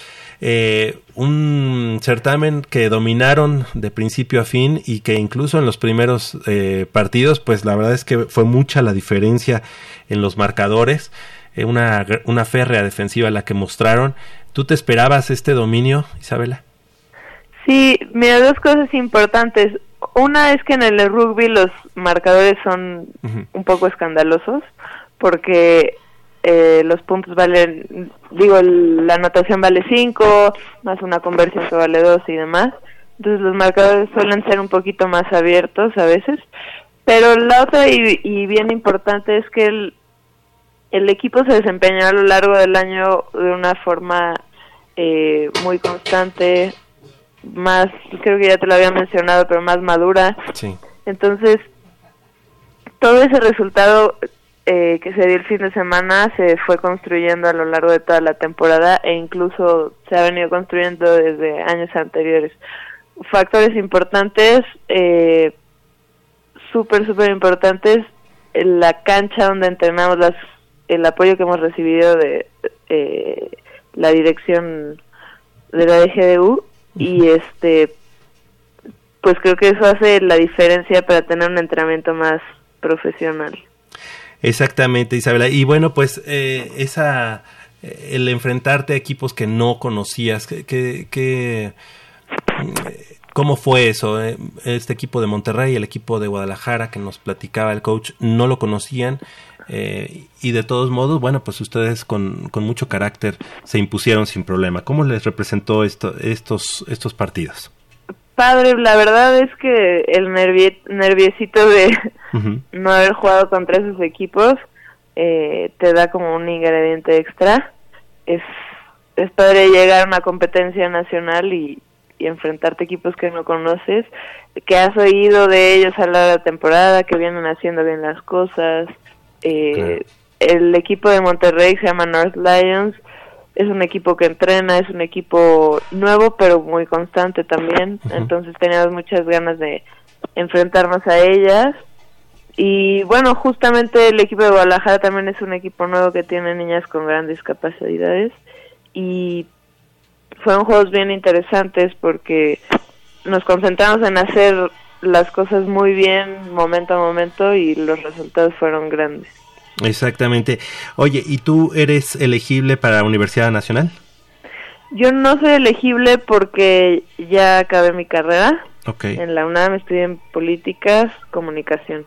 eh, un certamen que dominaron de principio a fin y que incluso en los primeros eh, partidos pues la verdad es que fue mucha la diferencia en los marcadores, una, una férrea defensiva la que mostraron. ¿Tú te esperabas este dominio Isabela? Sí, mira, dos cosas importantes. Una es que en el rugby los marcadores son un poco escandalosos porque eh, los puntos valen, digo, la anotación vale 5, más una conversión que vale 2 y demás. Entonces los marcadores suelen ser un poquito más abiertos a veces. Pero la otra y, bien importante es que el, el equipo se desempeñó a lo largo del año de una forma eh, muy constante, más, creo que ya te lo había mencionado, pero más madura. Sí. Entonces, todo ese resultado eh, que se dio el fin de semana se fue construyendo a lo largo de toda la temporada e incluso se ha venido construyendo desde años anteriores. Factores importantes, eh, súper, súper importantes, la cancha donde entrenamos, las, el apoyo que hemos recibido de eh, la dirección de la DGDU y este pues creo que eso hace la diferencia para tener un entrenamiento más profesional. Exactamente, Isabela. Y bueno, pues eh, esa eh, el enfrentarte a equipos que no conocías, que, que, ¿cómo fue eso? Eh, este equipo de Monterrey, el equipo de Guadalajara que nos platicaba el coach, no lo conocían. Eh, y de todos modos, bueno, pues ustedes con, con, mucho carácter se impusieron sin problema. ¿Cómo les representó esto, estos, estos partidos? Padre, la verdad es que el nerviecito de no haber jugado contra esos equipos eh, te da como un ingrediente extra. Es, es padre llegar a una competencia nacional y, y enfrentarte equipos que no conoces, que has oído de ellos a la temporada, que vienen haciendo bien las cosas. Eh, El equipo de Monterrey se llama North Lions, es un equipo que entrena, es un equipo nuevo pero muy constante también, entonces teníamos muchas ganas de enfrentarnos a ellas. Y bueno, justamente el equipo de Guadalajara también es un equipo nuevo que tiene niñas con grandes capacidades. Y fueron juegos bien interesantes porque nos concentramos en hacer las cosas muy bien momento a momento y los resultados fueron grandes. Exactamente. Oye, ¿y tú eres elegible para la Universidad Nacional? Yo no soy elegible porque ya acabé mi carrera. En la UNAM estudié en políticas, comunicación.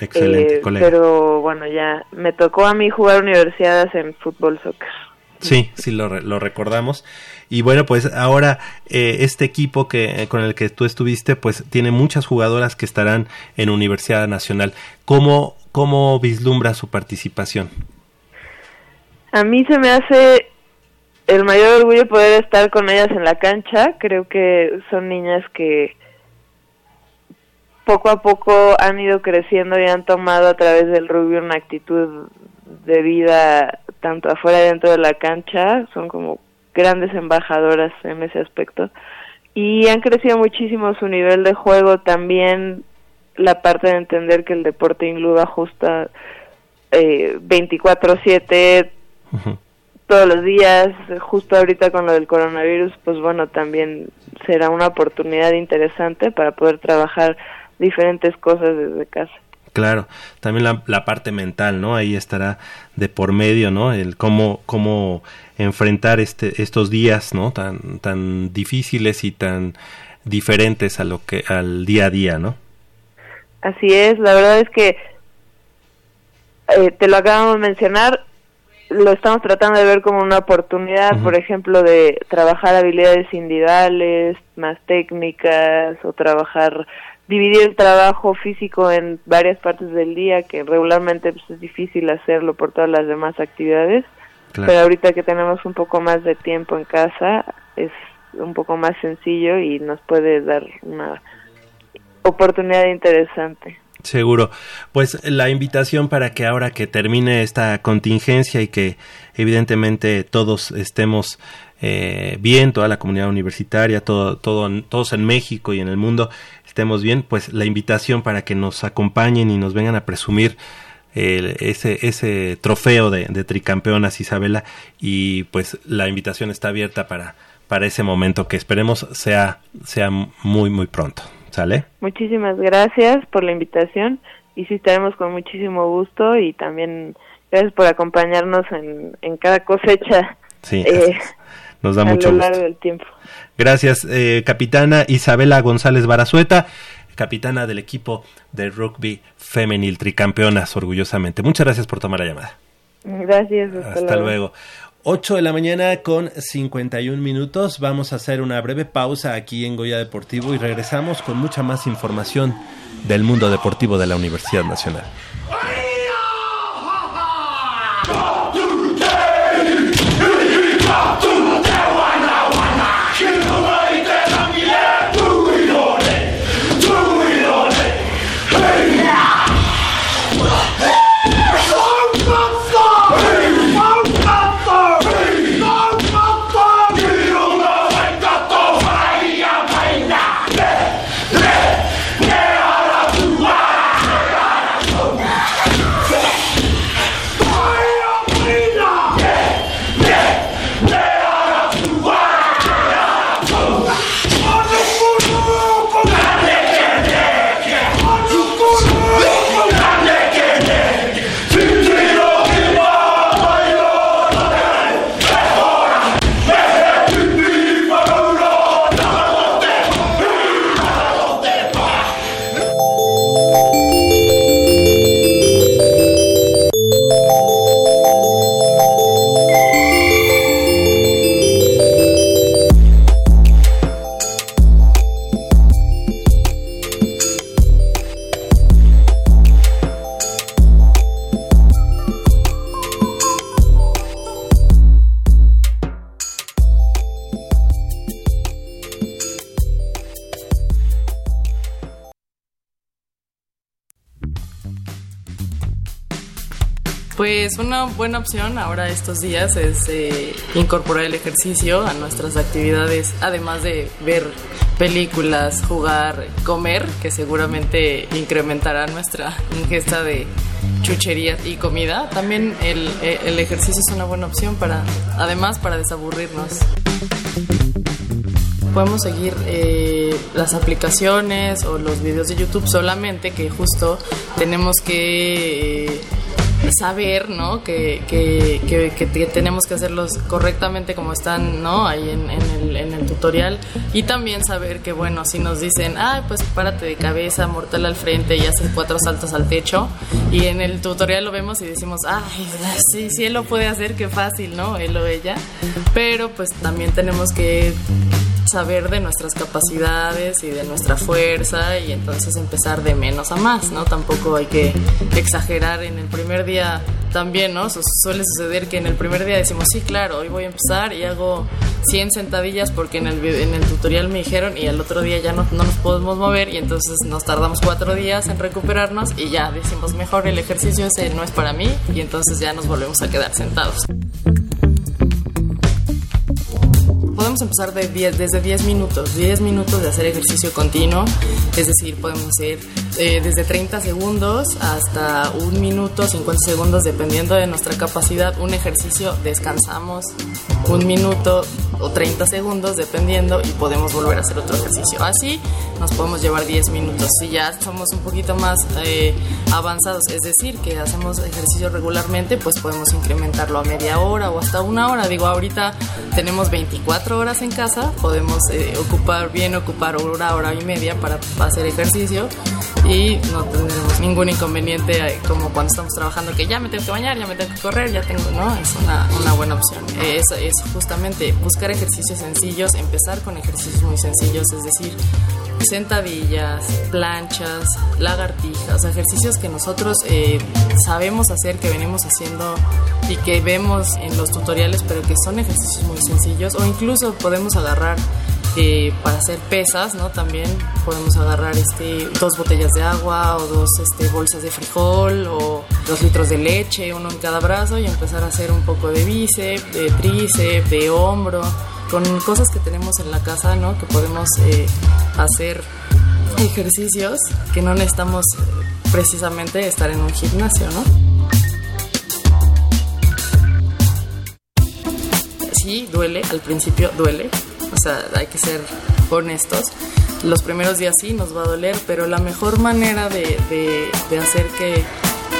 Excelente, eh, Pero bueno, ya me tocó a mí jugar universidades en fútbol, soccer. Sí, sí, lo, lo recordamos. Y bueno, pues ahora eh, este equipo que con el que tú estuviste, pues tiene muchas jugadoras que estarán en Universidad Nacional. ¿Cómo, cómo vislumbra su participación? A mí se me hace el mayor orgullo poder estar con ellas en la cancha. Creo que son niñas que poco a poco han ido creciendo y han tomado a través del rugby una actitud de vida tanto afuera y dentro de la cancha. Son como grandes embajadoras en ese aspecto. Y han crecido muchísimo su nivel de juego, también la parte de entender que el deporte includa justa eh, 24/7 todos los días, justo ahorita con lo del coronavirus, pues bueno, también será una oportunidad interesante para poder trabajar diferentes cosas desde casa. Claro, también la, la, parte mental, ¿no? Ahí estará de por medio, ¿no? El cómo, cómo enfrentar este, estos días, ¿no? Tan, tan difíciles y tan diferentes a lo que, al día a día, ¿no? Así es, la verdad es que eh, te lo acabamos de mencionar, lo estamos tratando de ver como una oportunidad, por ejemplo, de trabajar habilidades individuales, más técnicas, o trabajar dividir el trabajo físico en varias partes del día, que regularmente pues, es difícil hacerlo por todas las demás actividades, pero ahorita que tenemos un poco más de tiempo en casa, es un poco más sencillo y nos puede dar una oportunidad interesante. Seguro. Pues la invitación para que ahora que termine esta contingencia y que evidentemente todos estemos eh, bien, toda la comunidad universitaria, todo, todo, todos en México y en el mundo estemos bien, pues la invitación para que nos acompañen y nos vengan a presumir ese, ese trofeo de, de, tricampeonas Isabela y pues la invitación está abierta para, para ese momento que esperemos sea, sea muy muy pronto. ¿Sale? Muchísimas gracias por la invitación y sí estaremos con muchísimo gusto y también gracias por acompañarnos en, en cada cosecha. Sí, eh, nos da a mucho lo largo del tiempo. Gracias, eh, capitana Isabela González Barazueta, capitana del equipo de rugby femenil, tricampeonas, orgullosamente. Muchas gracias por tomar la llamada. Gracias. Hasta, luego. 8 de la mañana con 51 minutos. Vamos a hacer una breve pausa aquí en Goya Deportivo y regresamos con mucha más información del mundo deportivo de la Universidad Nacional. Pues una buena opción ahora estos días es eh, incorporar el ejercicio a nuestras actividades, además de ver películas, jugar, comer, que seguramente incrementará nuestra ingesta de chucherías y comida. También el, el ejercicio es una buena opción para, además, para desaburrirnos podemos seguir eh, las aplicaciones o los videos de YouTube solamente que justo tenemos que eh, saber, ¿no? Que, que, que, tenemos que hacerlos correctamente como están, ¿no? Ahí en, el, en, el, tutorial. Y también saber que, bueno, si nos dicen, ah, pues párate de cabeza, mortal al frente y haces cuatro saltos al techo. Y en el tutorial lo vemos y decimos, ay, sí, sí, él lo puede hacer, qué fácil, ¿no? Él o ella. Pero pues también tenemos que saber de nuestras capacidades y de nuestra fuerza y entonces empezar de menos a más, ¿no? Tampoco hay que exagerar en el primer día también, ¿no? suele suceder que en el primer día decimos, sí, claro, hoy voy a empezar y hago 100 sentadillas porque en el, en el tutorial me dijeron y al otro día ya no, no nos podemos mover y entonces nos tardamos cuatro días en recuperarnos y ya decimos, mejor el ejercicio ese no es para mí y entonces ya nos volvemos a quedar sentados podemos empezar de desde 10 minutos, 10 minutos de hacer ejercicio continuo, es decir, podemos hacer eh, desde 30 segundos hasta un minuto, 50 segundos, dependiendo de nuestra capacidad, un ejercicio, descansamos un minuto o 30 segundos, dependiendo, y podemos volver a hacer otro ejercicio. Así nos podemos llevar 10 minutos. Si ya somos un poquito más eh, avanzados, es decir, que hacemos ejercicio regularmente, pues podemos incrementarlo a media hora o hasta una hora. Digo, ahorita tenemos 24 horas en casa, podemos eh, ocupar bien, ocupar hora, hora y media para hacer ejercicio y no tendremos ningún inconveniente eh, como cuando estamos trabajando que ya me tengo que bañar, ya me tengo que correr, ya tengo, ¿no? Es una, una buena opción. Es, es justamente buscar ejercicios sencillos, empezar con ejercicios muy sencillos, es decir, sentadillas, planchas, lagartijas, ejercicios que nosotros eh, sabemos hacer, que venimos haciendo y que vemos en los tutoriales, pero que son ejercicios muy sencillos, o incluso podemos agarrar eh, para hacer pesas, ¿no? También podemos agarrar este, dos botellas de agua o dos este, bolsas de frijol o dos litros de leche, uno en cada brazo y empezar a hacer un poco de bíceps, de tríceps, de hombro, con cosas que tenemos en la casa, ¿no? Que podemos eh, hacer ejercicios que no necesitamos precisamente estar en un gimnasio, ¿no? Sí, duele, al principio duele, hay que ser honestos. Los primeros días sí nos va a doler, pero la mejor manera de, de, hacer que,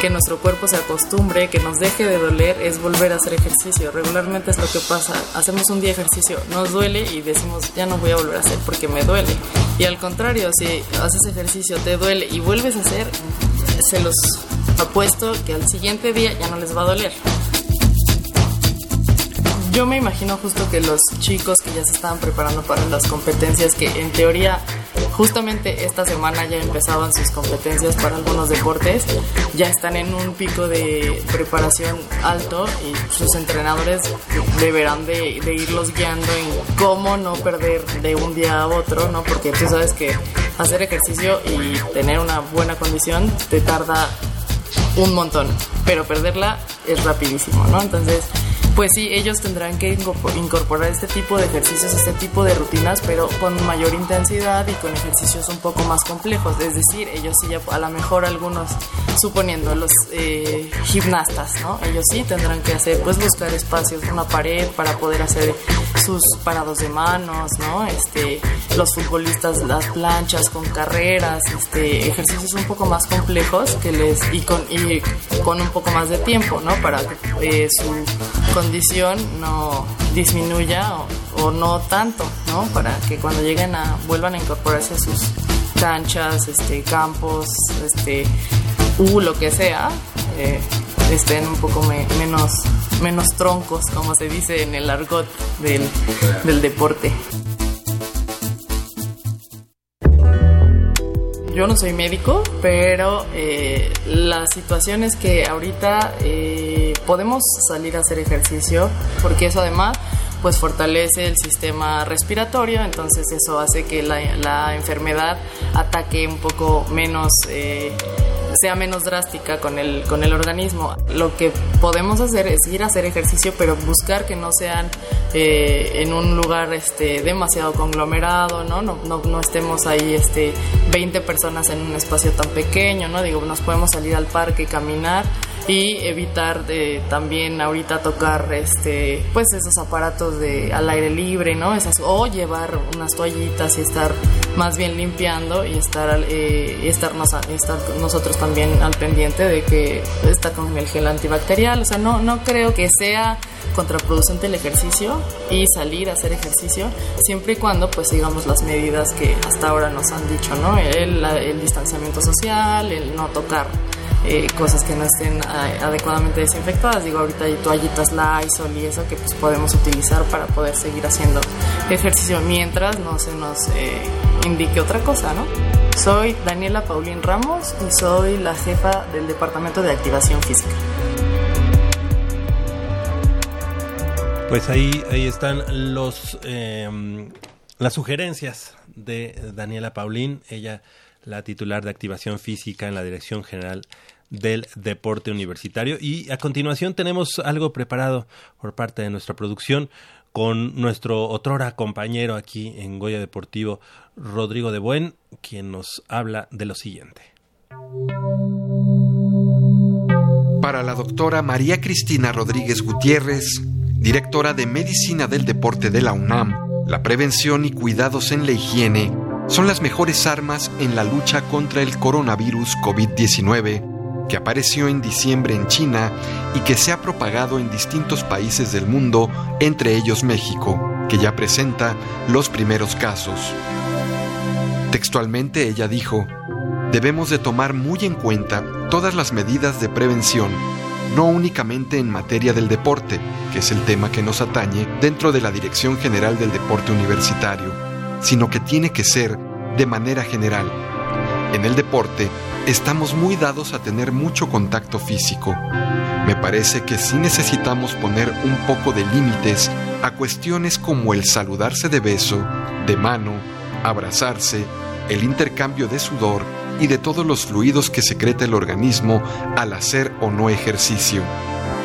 que nuestro cuerpo se acostumbre, que nos deje de doler, es volver a hacer ejercicio. Regularmente es lo que pasa. Hacemos un día ejercicio, nos duele y decimos, ya no voy a volver a hacer porque me duele. Y al contrario, si haces ejercicio, te duele y vuelves a hacer, se los apuesto que al siguiente día ya no les va a doler. Yo me imagino justo que los chicos que ya se estaban preparando para las competencias, que en teoría justamente esta semana ya empezaban sus competencias para algunos deportes, ya están en un pico de preparación alto y sus entrenadores deberán de, irlos guiando en cómo no perder de un día a otro, ¿no? Porque tú sabes que hacer ejercicio y tener una buena condición te tarda un montón, pero perderla es rapidísimo, ¿no? Entonces, pues sí, ellos tendrán que incorporar este tipo de ejercicios, este tipo de rutinas, pero con mayor intensidad y con ejercicios un poco más complejos. Es decir, ellos sí, ya, a lo mejor algunos, suponiendo los eh, gimnastas, ¿no? Ellos sí tendrán que hacer, pues buscar espacios, una pared para poder hacer sus parados de manos, ¿no? Este, los futbolistas, las planchas con carreras, este, ejercicios un poco más complejos que les, y con, y con un poco más de tiempo, ¿no? Para eh, su condición no disminuya o, no tanto, ¿no? Para que cuando lleguen a vuelvan a incorporarse a sus canchas, este, campos, este, u lo que sea, eh, estén un poco menos, menos troncos, como se dice en el argot del, del deporte. Yo no soy médico, pero eh, la situación es que ahorita eh, podemos salir a hacer ejercicio, porque eso además pues fortalece el sistema respiratorio, entonces eso hace que la, enfermedad ataque un poco menos, eh, sea menos drástica con el, con el organismo. Lo que podemos hacer es ir a hacer ejercicio, pero buscar que no sean eh, en un lugar este, demasiado conglomerado, ¿no? No, ¿no? no estemos ahí este, 20 personas en un espacio tan pequeño, ¿no? Digo, nos podemos salir al parque y caminar y evitar de también ahorita tocar este pues esos aparatos de al aire libre no esas o llevar unas toallitas y estar más bien limpiando y estar eh, y estarnos estar nosotros también al pendiente de que está con el gel antibacterial. O sea no no creo que sea contraproducente el ejercicio y salir a hacer ejercicio siempre y cuando pues sigamos las medidas que hasta ahora nos han dicho no el, el distanciamiento social el no tocar eh, cosas que no estén eh, adecuadamente desinfectadas. Digo, ahorita hay toallitas Lysol y eso que pues podemos utilizar para poder seguir haciendo ejercicio mientras no se nos eh, indique otra cosa, ¿no? Soy Daniela Paulín Ramos y soy la jefa del Departamento de Activación Física. Pues ahí, ahí están los em, las sugerencias de Daniela Paulín, ella la titular de activación física en la Dirección General del deporte universitario. Y a continuación tenemos algo preparado por parte de nuestra producción con nuestro otrora compañero aquí en Goya Deportivo, Rodrigo de Buen, quien nos habla de lo siguiente. Para la doctora María Cristina Rodríguez Gutiérrez, directora de Medicina del Deporte de la UNAM, la prevención y cuidados en la higiene son las mejores armas en la lucha contra el coronavirus COVID-19 que apareció en diciembre en China y que se ha propagado en distintos países del mundo, entre ellos México, que ya presenta los primeros casos. Textualmente ella dijo, debemos de tomar muy en cuenta todas las medidas de prevención, no únicamente en materia del deporte, que es el tema que nos atañe dentro de la Dirección General del Deporte Universitario, sino que tiene que ser de manera general. En el deporte, estamos muy dados a tener mucho contacto físico. Me parece que sí necesitamos poner un poco de límites a cuestiones como el saludarse de beso, de mano, abrazarse, el intercambio de sudor y de todos los fluidos que secreta el organismo al hacer o no ejercicio.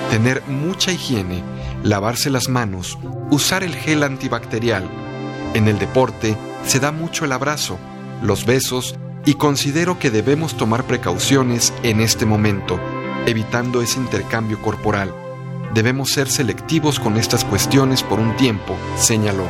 Tener mucha higiene, lavarse las manos, usar el gel antibacterial. En el deporte se da mucho el abrazo, los besos y considero que debemos tomar precauciones en este momento, evitando ese intercambio corporal. Debemos ser selectivos con estas cuestiones por un tiempo, señaló.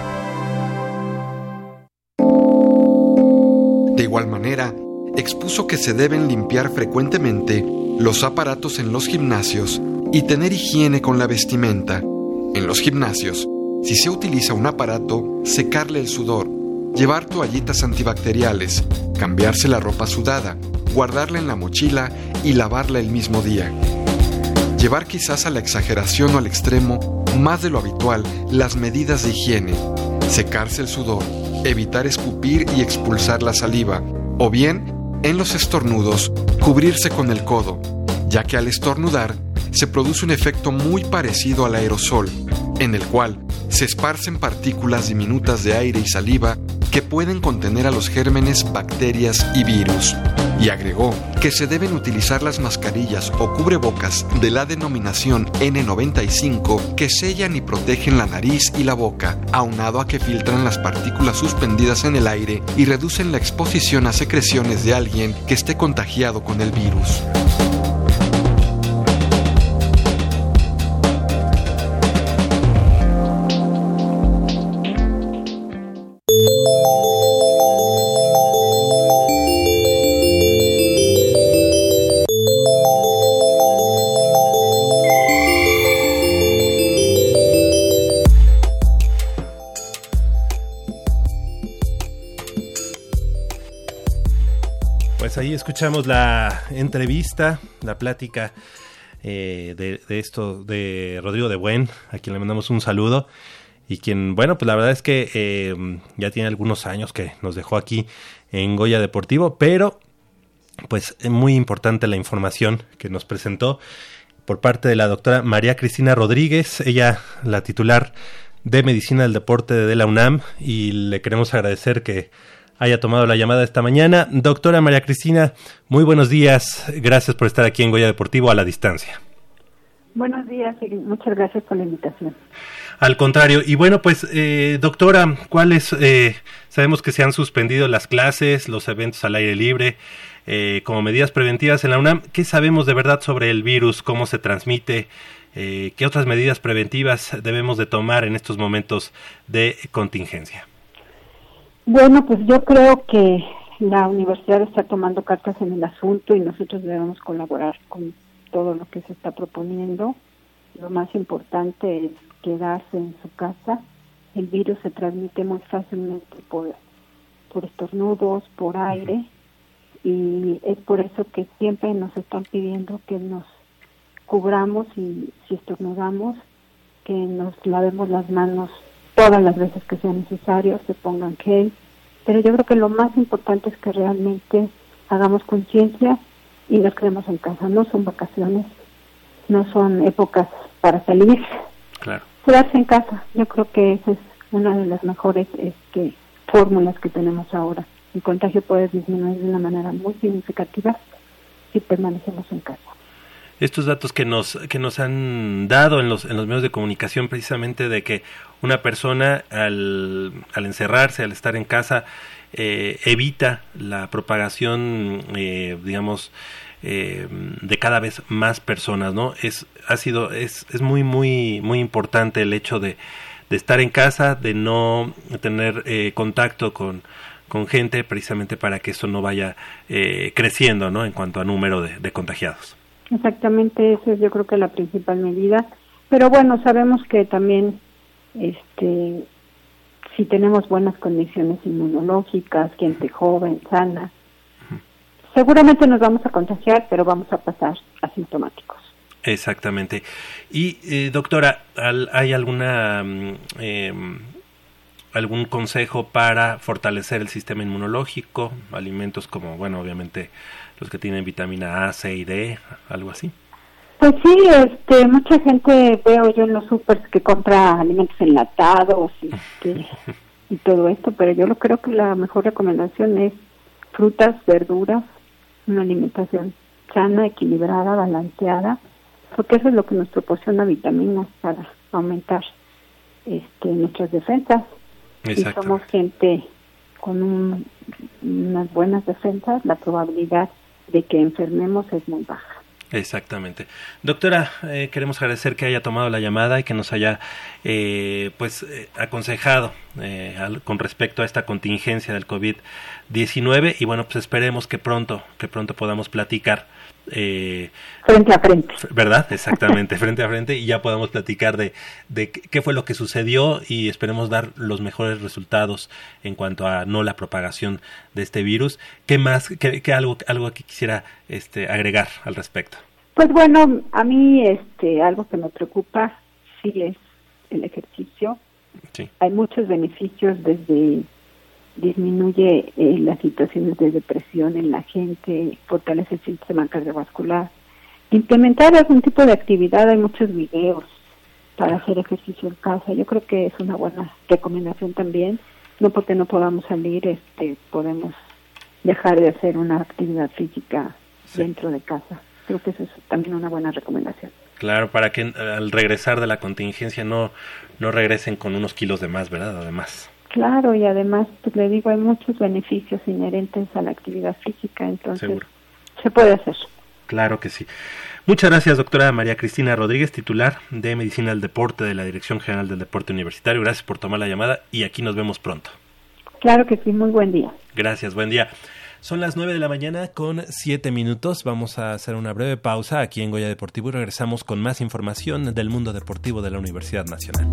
De igual manera, expuso que se deben limpiar frecuentemente los aparatos en los gimnasios y tener higiene con la vestimenta. En los gimnasios, si se utiliza un aparato, secarle el sudor, llevar toallitas antibacteriales, cambiarse la ropa sudada, guardarla en la mochila y lavarla el mismo día. Llevar quizás a la exageración o al extremo, más de lo habitual, las medidas de higiene, secarse el sudor, evitar escupir y expulsar la saliva, o bien, en los estornudos, cubrirse con el codo, ya que al estornudar se produce un efecto muy parecido al aerosol, en el cual se esparcen partículas diminutas de aire y saliva que pueden contener a los gérmenes, bacterias y virus. Y agregó que se deben utilizar las mascarillas o cubrebocas de la denominación N95 que sellan y protegen la nariz y la boca, aunado a que filtran las partículas suspendidas en el aire y reducen la exposición a secreciones de alguien que esté contagiado con el virus. La entrevista, la plática eh, de, esto de Rodrigo de Buen, a quien le mandamos un saludo. Y quien, bueno, pues la verdad es que eh, ya tiene algunos años que nos dejó aquí en Goya Deportivo, pero pues es muy importante la información que nos presentó por parte de la doctora María Cristina Rodríguez, ella la titular de Medicina del Deporte de la UNAM, y le queremos agradecer que haya tomado la llamada esta mañana. Doctora María Cristina, muy buenos días. Gracias por estar aquí en Goya Deportivo a la distancia. Buenos días y muchas gracias por la invitación. Al contrario, y bueno, pues eh, doctora, ¿cuáles? Eh, sabemos que se han suspendido las clases, los eventos al aire libre, eh, como medidas preventivas en la UNAM. ¿Qué sabemos de verdad sobre el virus? ¿Cómo se transmite? Eh, ¿Qué otras medidas preventivas debemos de tomar en estos momentos de contingencia? Bueno, pues yo creo que la universidad está tomando cartas en el asunto y nosotros debemos colaborar con todo lo que se está proponiendo. Lo más importante es quedarse en su casa. El virus se transmite muy fácilmente por, por estornudos, por aire, y es por eso que siempre nos están pidiendo que nos cubramos y si estornudamos, que nos lavemos las manos todas las veces que sea necesario, se pongan gel. Pero yo creo que lo más importante es que realmente hagamos conciencia y nos quedemos en casa. No son vacaciones, no son épocas para salir. Claro. Quedarse en casa. Yo creo que esa es una de las mejores este, fórmulas que tenemos ahora. El contagio puede disminuir de una manera muy significativa si permanecemos en casa estos datos que nos que nos han dado en los en los medios de comunicación precisamente de que una persona al, al encerrarse al estar en casa eh, evita la propagación eh, digamos eh, de cada vez más personas no es ha sido es, es muy muy muy importante el hecho de, de estar en casa de no tener contacto con con gente precisamente para que eso no vaya creciendo no en cuanto a número de, contagiados. Exactamente, eso es yo creo que la principal medida. Pero bueno, sabemos que también este si tenemos buenas condiciones inmunológicas, gente joven, sana, seguramente nos vamos a contagiar, pero vamos a pasar asintomáticos. Exactamente. Y eh, doctora, ¿hay alguna em, algún consejo para fortalecer el sistema inmunológico? Alimentos como, bueno, obviamente los que tienen vitamina A, C y D, algo así. Pues sí, este, mucha gente veo yo en los supers que compra alimentos enlatados este, y todo esto, pero yo lo creo que la mejor recomendación es frutas, verduras, una alimentación sana, equilibrada, balanceada, porque eso es lo que nos proporciona vitaminas para aumentar este, nuestras defensas. Si somos gente con unas buenas defensas, la probabilidad de que enfermemos es muy baja. Exactamente. Doctora, eh, queremos agradecer que haya tomado la llamada y que nos haya eh, pues eh, aconsejado con respecto a esta contingencia del COVID-19 y bueno, pues esperemos que pronto, que pronto podamos platicar eh, frente a frente. ¿Verdad? Exactamente, frente a frente y ya podamos platicar de, de qué fue lo que sucedió y esperemos dar los mejores resultados en cuanto a no la propagación de este virus. ¿Qué más, qué, algo, algo que quisiera este, agregar al respecto? Pues bueno, a mí este, algo que me preocupa sí es el ejercicio. Sí. Hay muchos beneficios desde disminuye eh, las situaciones de depresión en la gente, fortalece el sistema cardiovascular. Implementar algún tipo de actividad, hay muchos videos para hacer ejercicio en casa. Yo creo que es una buena recomendación también. No porque no podamos salir, este, podemos dejar de hacer una actividad física dentro de casa. Creo que eso es también una buena recomendación. Claro, para que al regresar de la contingencia no, no regresen con unos kilos de más, ¿verdad? Además. Claro, y además, pues le digo, hay muchos beneficios inherentes a la actividad física, entonces se puede hacer. Claro que sí. Muchas gracias, doctora María Cristina Rodríguez, titular de Medicina del Deporte de la Dirección General del Deporte Universitario. Gracias por tomar la llamada y aquí nos vemos pronto. Claro que sí, muy buen día. Gracias, buen día. Son las nueve de la mañana con siete minutos. Vamos a hacer una breve pausa aquí en Goya Deportivo y regresamos con más información del mundo deportivo de la Universidad Nacional.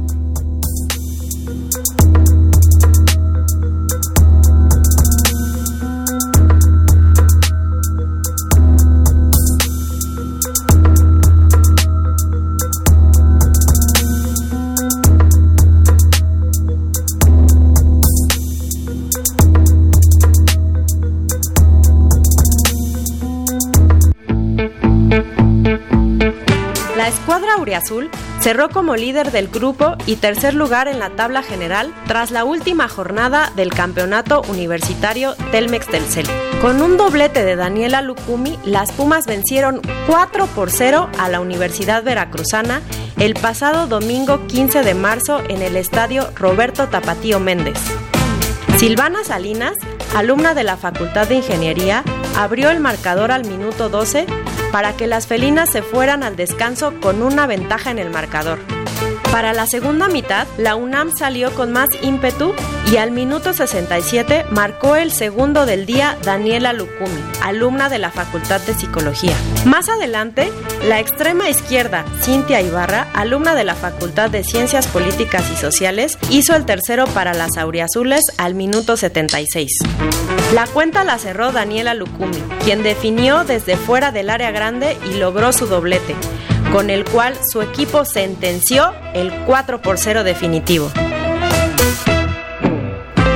Aureazul cerró como líder del grupo y tercer lugar en la tabla general tras la última jornada del campeonato universitario Telmex Telcel. Con un doblete de Daniela Lucumi, las Pumas vencieron 4 por 0 a la Universidad Veracruzana el pasado domingo 15 de marzo en el estadio Roberto Tapatío Méndez. Silvana Salinas, alumna de la Facultad de Ingeniería, abrió el marcador al minuto 12 para que las felinas se fueran al descanso con una ventaja en el marcador. Para la segunda mitad, la UNAM salió con más ímpetu y al minuto 67 marcó el segundo del día Daniela Lucumi, alumna de la Facultad de Psicología. Más adelante, la extrema izquierda Cintia Ibarra, alumna de la Facultad de Ciencias Políticas y Sociales, hizo el tercero para las auriazules al minuto 76. La cuenta la cerró Daniela Lucumi, quien definió desde fuera del área grande y logró su doblete con el cual su equipo sentenció el 4 por 0 definitivo.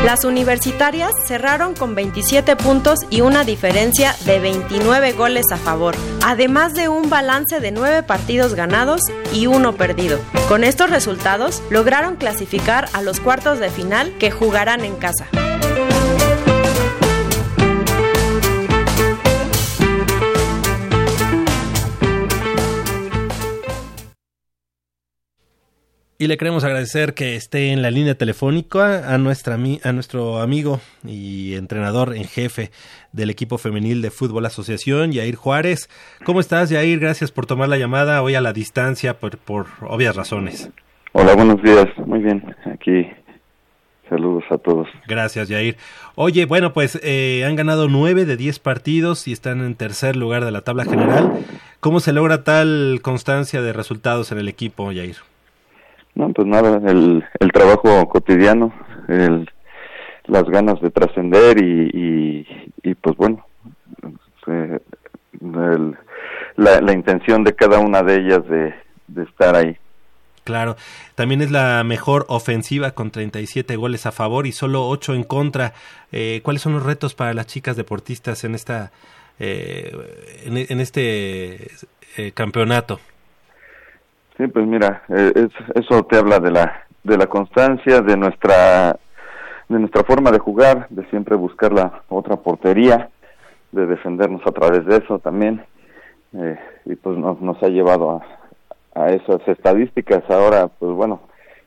Las universitarias cerraron con 27 puntos y una diferencia de 29 goles a favor, además de un balance de 9 partidos ganados y uno perdido. Con estos resultados lograron clasificar a los cuartos de final que jugarán en casa. Y le queremos agradecer que esté en la línea telefónica a, nuestra, a nuestro amigo y entrenador en jefe del equipo femenil de Fútbol Asociación, Yair Juárez. ¿Cómo estás, Yair? Gracias por tomar la llamada hoy a la distancia por, por obvias razones. Hola, buenos días. Muy bien, aquí Saludos a todos. Gracias, Yair. Oye, bueno, pues eh, han ganado nueve de diez partidos y están en tercer lugar de la tabla general. ¿Cómo se logra tal constancia de resultados en el equipo, Yair? No, pues nada, el, el trabajo cotidiano, el, las ganas de trascender y, y, pues bueno, el, la, la intención de cada una de ellas de, de estar ahí. Claro, también es la mejor ofensiva con 37 goles a favor y solo 8 en contra. Eh, ¿Cuáles son los retos para las chicas deportistas en esta eh, en, en, este eh, campeonato? Sí, pues mira, eh, eso te habla de la de la constancia, de nuestra de nuestra forma de jugar, de siempre buscar la otra portería, de defendernos a través de eso también, eh, y pues nos, nos ha llevado a, a esas estadísticas. Ahora, pues bueno,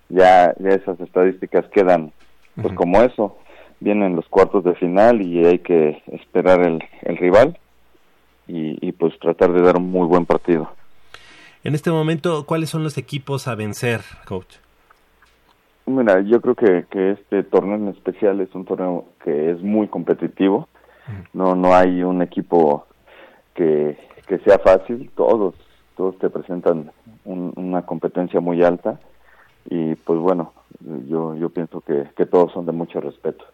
ya, ya esas estadísticas quedan pues como eso, vienen los cuartos de final y hay que esperar el, el rival y, y pues tratar de dar un muy buen partido. En este momento, ¿cuáles son los equipos a vencer, coach? Mira, yo creo que, que este torneo en especial es un torneo que es muy competitivo. No, no hay un equipo que, que sea fácil. Todos, todos te presentan un, una competencia muy alta y pues bueno, yo, yo pienso que, que todos son de mucho respeto.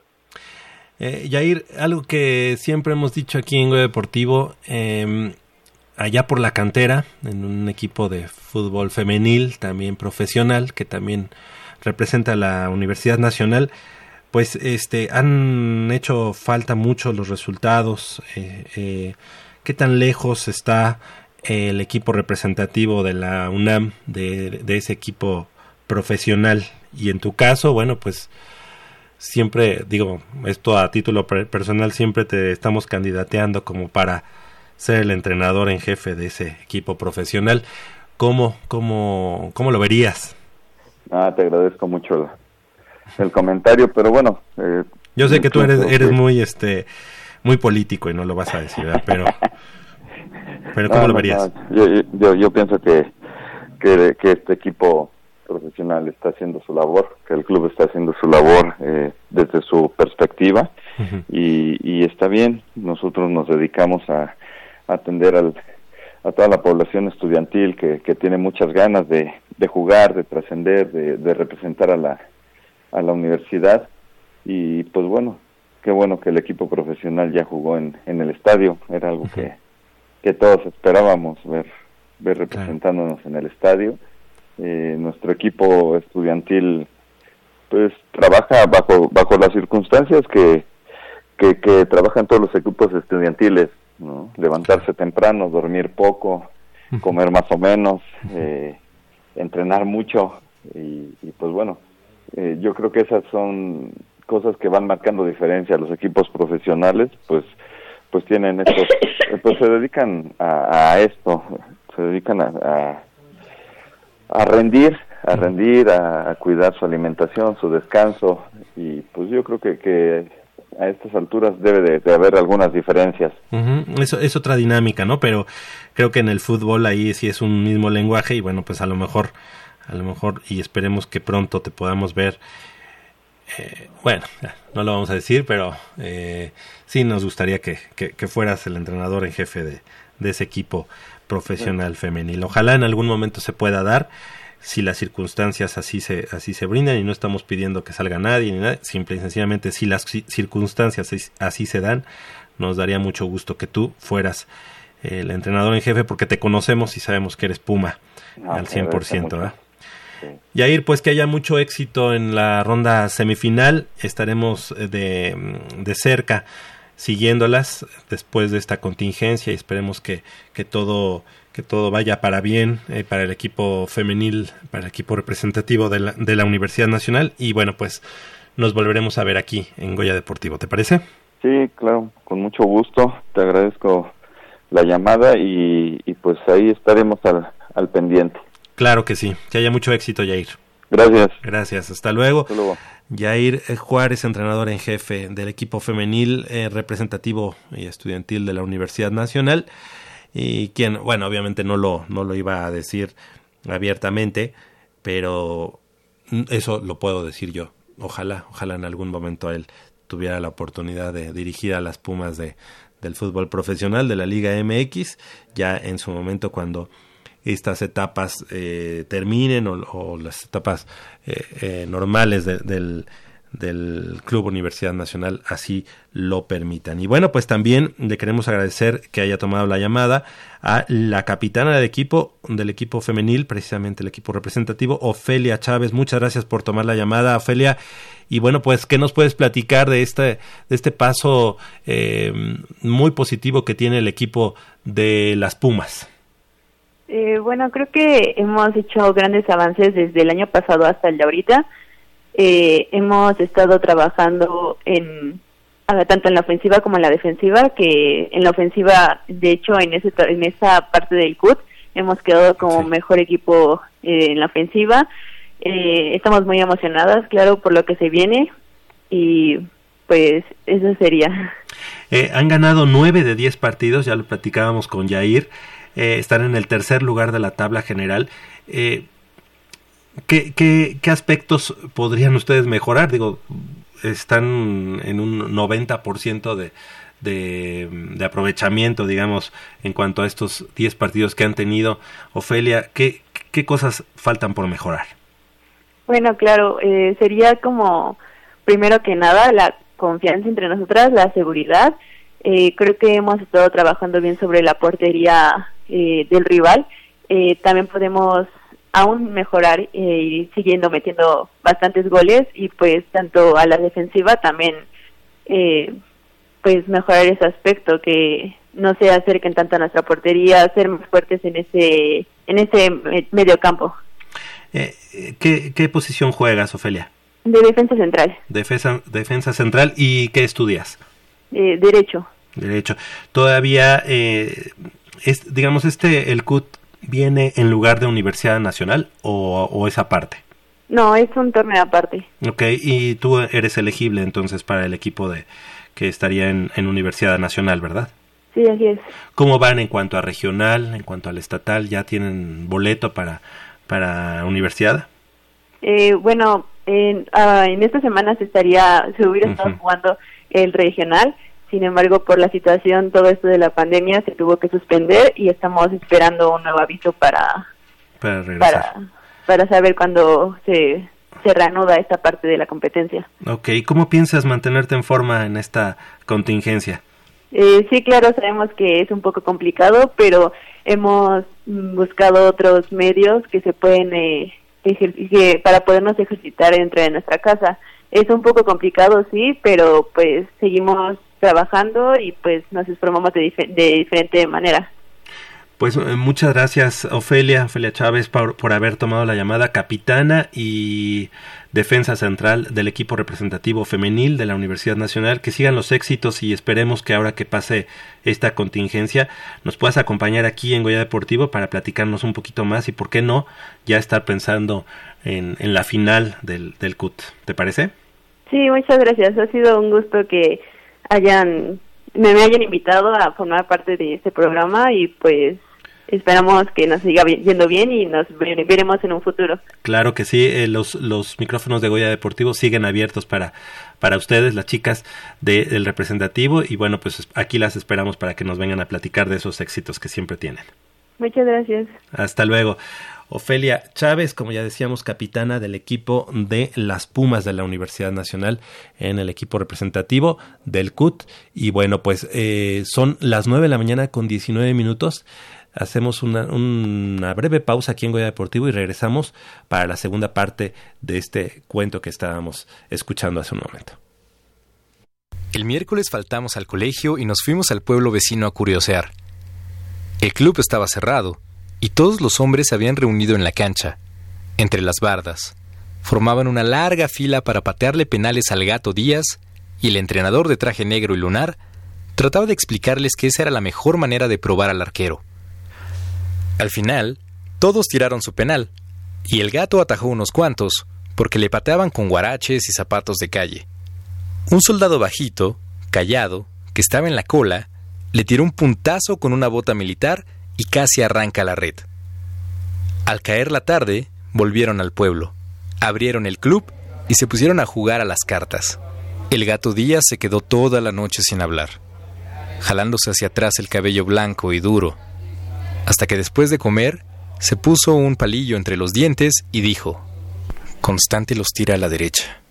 Eh, Yair, algo que siempre hemos dicho aquí en Go Deportivo, eh, allá por la cantera, en un equipo de fútbol femenil, también profesional, que también representa la Universidad Nacional, pues este han hecho falta mucho los resultados. Eh, eh, ¿Qué tan lejos está el equipo representativo de la UNAM de, de ese equipo profesional? Y en tu caso, bueno, pues siempre digo esto a título personal siempre te estamos candidateando como para ser el entrenador en jefe de ese equipo profesional. ¿Cómo, cómo, cómo lo verías? Ah, te agradezco mucho el, comentario, pero bueno. Eh, Yo sé que tú eres, eres muy, este, muy político y no lo vas a decir, pero, pero ¿cómo lo verías? yo, yo, yo, pienso que, que, que, este equipo profesional está haciendo su labor, que el club está haciendo su labor eh, desde su perspectiva uh -huh. y, y está bien. Nosotros nos dedicamos a atender al, a toda la población estudiantil que, que tiene muchas ganas de, de jugar, de trascender, de, de, representar a la, a la universidad. Y pues bueno, qué bueno que el equipo profesional ya jugó en, en el estadio, era algo que, que todos esperábamos ver, ver representándonos en el estadio. Eh, nuestro equipo estudiantil pues trabaja bajo bajo las circunstancias que, que, que trabajan todos los equipos estudiantiles ¿no? levantarse temprano, dormir poco, comer más o menos, eh, entrenar mucho y, pues bueno, eh, yo creo que esas son cosas que van marcando diferencia. Los equipos profesionales, pues, pues tienen estos, pues se dedican a, esto, se dedican a, a, rendir, a rendir, a, cuidar su alimentación, su descanso y pues yo creo que, que a estas alturas debe de, haber algunas diferencias. Eso es otra dinámica, ¿no? Pero creo que en el fútbol ahí sí es un mismo lenguaje y bueno, pues a lo mejor, a lo mejor y esperemos que pronto te podamos ver. Eh, bueno, no lo vamos a decir, pero eh, sí nos gustaría que, que, fueras el entrenador en jefe de, de ese equipo profesional femenil. Ojalá en algún momento se pueda dar si las circunstancias así se, así se brindan y no estamos pidiendo que salga nadie ni nada, simple y sencillamente si las circunstancias así se dan, nos daría mucho gusto que tú fueras el entrenador en jefe porque te conocemos y sabemos que eres Puma ah, al 100%, ¿verdad? Sí. Yair, pues que haya mucho éxito en la ronda semifinal, estaremos eh, de, de cerca siguiéndolas después de esta contingencia y esperemos que, que todo que todo vaya para bien eh, para el equipo femenil, para el equipo representativo de la, de la Universidad Nacional y bueno, pues nos volveremos a ver aquí en Goya Deportivo, ¿te parece? Sí, claro, con mucho gusto, te agradezco la llamada y, pues ahí estaremos al, al pendiente. Claro que sí, que haya mucho éxito, Jair. Gracias. Gracias, hasta luego. Hasta luego. Jair Juárez, entrenador en jefe del equipo femenil eh, representativo y estudiantil de la Universidad Nacional y quien, bueno, obviamente no lo, no lo iba a decir abiertamente, pero eso lo puedo decir yo. Ojalá, ojalá en algún momento él tuviera la oportunidad de dirigir a las Pumas de, del fútbol profesional de la Liga MX, ya en su momento cuando estas etapas eh, terminen o, las etapas eh, eh, normales del, del Club Universidad Nacional así lo permitan. Y bueno, pues también le queremos agradecer que haya tomado la llamada a la capitana del equipo, del equipo femenil, precisamente el equipo representativo, Ofelia Chávez. Muchas gracias por tomar la llamada, Ofelia. Y bueno, pues, ¿qué nos puedes platicar de este, de este paso eh, muy positivo que tiene el equipo de las Pumas? Eh, bueno, creo que hemos hecho grandes avances desde el año pasado hasta el de ahorita eh, hemos estado trabajando en tanto en la ofensiva como en la defensiva, que en la ofensiva, de hecho, en ese en esa parte del CUT hemos quedado como mejor equipo eh, en la ofensiva. Eh, estamos muy emocionadas, claro, por lo que se viene y pues eso sería. Eh, han ganado nueve de diez partidos, ya lo platicábamos con Yair, están en el tercer lugar de la tabla general. Eh, ¿Qué, qué, aspectos podrían ustedes mejorar? Digo, están en un 90% de, de, de aprovechamiento, digamos, en cuanto a estos 10 partidos que han tenido. Ofelia, ¿qué, qué cosas faltan por mejorar? Bueno, claro, eh, sería como, primero que nada, la confianza entre nosotras, la seguridad. Eh, creo que hemos estado trabajando bien sobre la portería eh, del rival. también podemos aún mejorar eh, y siguiendo metiendo bastantes goles y pues tanto a la defensiva también eh, pues mejorar ese aspecto que no se acerquen tanto a nuestra portería ser más fuertes en ese en ese medio campo. Eh, ¿qué, ¿qué posición juegas Ofelia? de defensa central. Defensa defensa central y qué estudias derecho. Derecho. Todavía es, digamos este el CUT viene en lugar de Universidad Nacional o, es aparte? No, es un torneo aparte. Ok, y tú eres elegible entonces para el equipo de que estaría en, Universidad Nacional, ¿verdad? Sí, así es. ¿Cómo van en cuanto a regional, en cuanto al estatal? ¿Ya tienen boleto para, para universidad? Eh, bueno, en, uh, en esta semana se estaría, se hubiera estado jugando el regional, sin embargo, por la situación, todo esto de la pandemia se tuvo que suspender y estamos esperando un nuevo aviso para para, para, saber cuándo se, se reanuda esta parte de la competencia. Ok, ¿cómo piensas mantenerte en forma en esta contingencia? Eh, sí, claro, sabemos que es un poco complicado, pero hemos buscado otros medios que se pueden eh, que para podernos ejercitar dentro de nuestra casa. Es un poco complicado, sí, pero pues seguimos trabajando y pues nos informamos de, de diferente manera. Pues eh, muchas gracias Ofelia, Ofelia Chávez por, por, haber tomado la llamada capitana y defensa central del equipo representativo femenil de la Universidad Nacional. Que sigan los éxitos y esperemos que ahora que pase esta contingencia nos puedas acompañar aquí en Goya Deportivo para platicarnos un poquito más y por qué no ya estar pensando en, en la final del, del CUT. ¿Te parece? Sí, muchas gracias. Ha sido un gusto que hayan me hayan invitado a formar parte de este programa y pues esperamos que nos siga yendo bien y nos veremos en un futuro. Claro que sí, eh, los, los micrófonos de Goya Deportivo siguen abiertos para, para ustedes, las chicas del representativo, y bueno, pues aquí las esperamos para que nos vengan a platicar de esos éxitos que siempre tienen. Muchas gracias. Hasta luego. Ofelia Chávez, como ya decíamos, capitana del equipo de las Pumas de la Universidad Nacional en el equipo representativo del CUT. Y bueno, pues eh, son las nueve de la mañana con 19 minutos hacemos una, una, breve pausa aquí en Goya Deportivo y regresamos para la segunda parte de este cuento que estábamos escuchando hace un momento. El miércoles faltamos al colegio y nos fuimos al pueblo vecino a curiosear. El club estaba cerrado y todos los hombres se habían reunido en la cancha, entre las bardas. Formaban una larga fila para patearle penales al gato Díaz y el entrenador de traje negro y lunar trataba de explicarles que esa era la mejor manera de probar al arquero. Al final, todos tiraron su penal, y el gato atajó unos cuantos, porque le pateaban con guaraches y zapatos de calle. Un soldado bajito, callado, que estaba en la cola, le tiró un puntazo con una bota militar y casi arranca la red. Al caer la tarde, volvieron al pueblo, abrieron el club y se pusieron a jugar a las cartas. El gato Díaz se quedó toda la noche sin hablar, jalándose hacia atrás el cabello blanco y duro, hasta que después de comer se puso un palillo entre los dientes y dijo, Constante los tira a la derecha.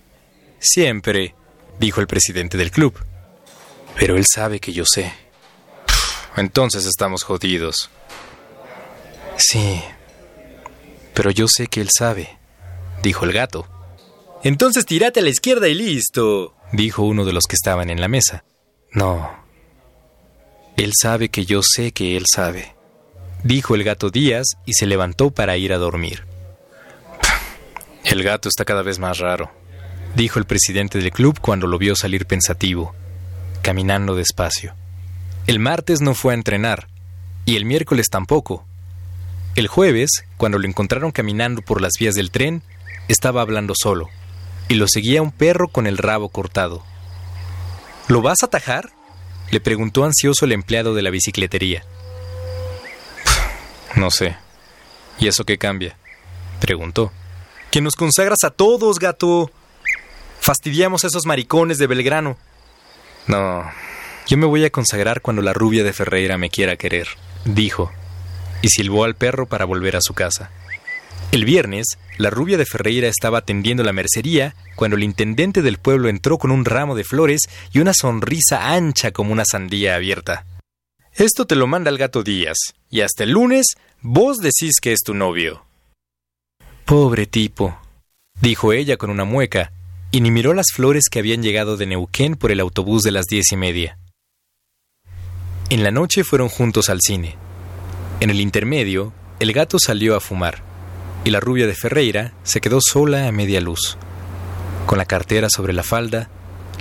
Siempre, dijo el presidente del club. Pero él sabe que yo sé. Entonces estamos jodidos. Sí, pero yo sé que él sabe, dijo el gato. Entonces tírate a la izquierda y listo, dijo uno de los que estaban en la mesa. No, él sabe que yo sé que él sabe dijo el gato Díaz y se levantó para ir a dormir. El gato está cada vez más raro, dijo el presidente del club cuando lo vio salir pensativo, caminando despacio. El martes no fue a entrenar, y el miércoles tampoco. El jueves, cuando lo encontraron caminando por las vías del tren, estaba hablando solo, y lo seguía un perro con el rabo cortado. ¿Lo vas a atajar? le preguntó ansioso el empleado de la bicicletería. No sé. ¿Y eso qué cambia? Preguntó. Que nos consagras a todos, gato. Fastidiamos a esos maricones de Belgrano. No, yo me voy a consagrar cuando la rubia de Ferreira me quiera querer, dijo, y silbó al perro para volver a su casa. El viernes, la rubia de Ferreira estaba atendiendo la mercería cuando el intendente del pueblo entró con un ramo de flores y una sonrisa ancha como una sandía abierta. Esto te lo manda el gato Díaz, y hasta el lunes Vos decís que es tu novio. Pobre tipo, dijo ella con una mueca, y ni miró las flores que habían llegado de Neuquén por el autobús de las diez y media. En la noche fueron juntos al cine. En el intermedio, el gato salió a fumar, y la rubia de Ferreira se quedó sola a media luz, con la cartera sobre la falda,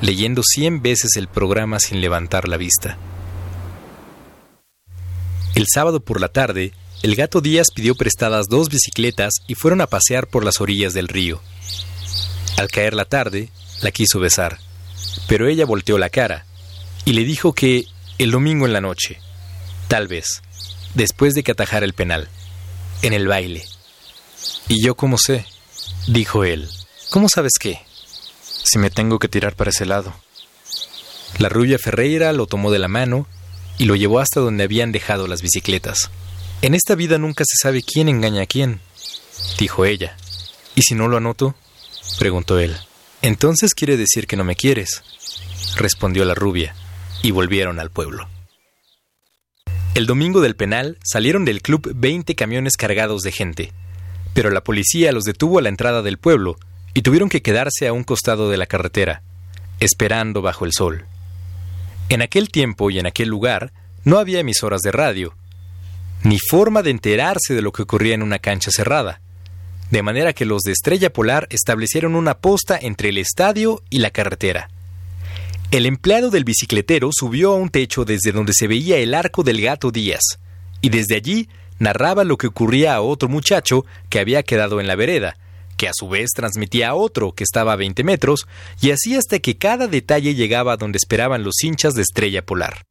leyendo cien veces el programa sin levantar la vista. El sábado por la tarde, el gato Díaz pidió prestadas dos bicicletas y fueron a pasear por las orillas del río. Al caer la tarde, la quiso besar, pero ella volteó la cara y le dijo que el domingo en la noche, tal vez, después de que atajara el penal, en el baile. ¿Y yo cómo sé? dijo él. ¿Cómo sabes qué? Si me tengo que tirar para ese lado. La rubia Ferreira lo tomó de la mano y lo llevó hasta donde habían dejado las bicicletas. En esta vida nunca se sabe quién engaña a quién, dijo ella. ¿Y si no lo anoto? preguntó él. Entonces quiere decir que no me quieres, respondió la rubia, y volvieron al pueblo. El domingo del penal salieron del club 20 camiones cargados de gente, pero la policía los detuvo a la entrada del pueblo y tuvieron que quedarse a un costado de la carretera, esperando bajo el sol. En aquel tiempo y en aquel lugar no había emisoras de radio, ni forma de enterarse de lo que ocurría en una cancha cerrada. De manera que los de Estrella Polar establecieron una posta entre el estadio y la carretera. El empleado del bicicletero subió a un techo desde donde se veía el arco del gato Díaz, y desde allí narraba lo que ocurría a otro muchacho que había quedado en la vereda, que a su vez transmitía a otro que estaba a 20 metros, y así hasta que cada detalle llegaba a donde esperaban los hinchas de Estrella Polar.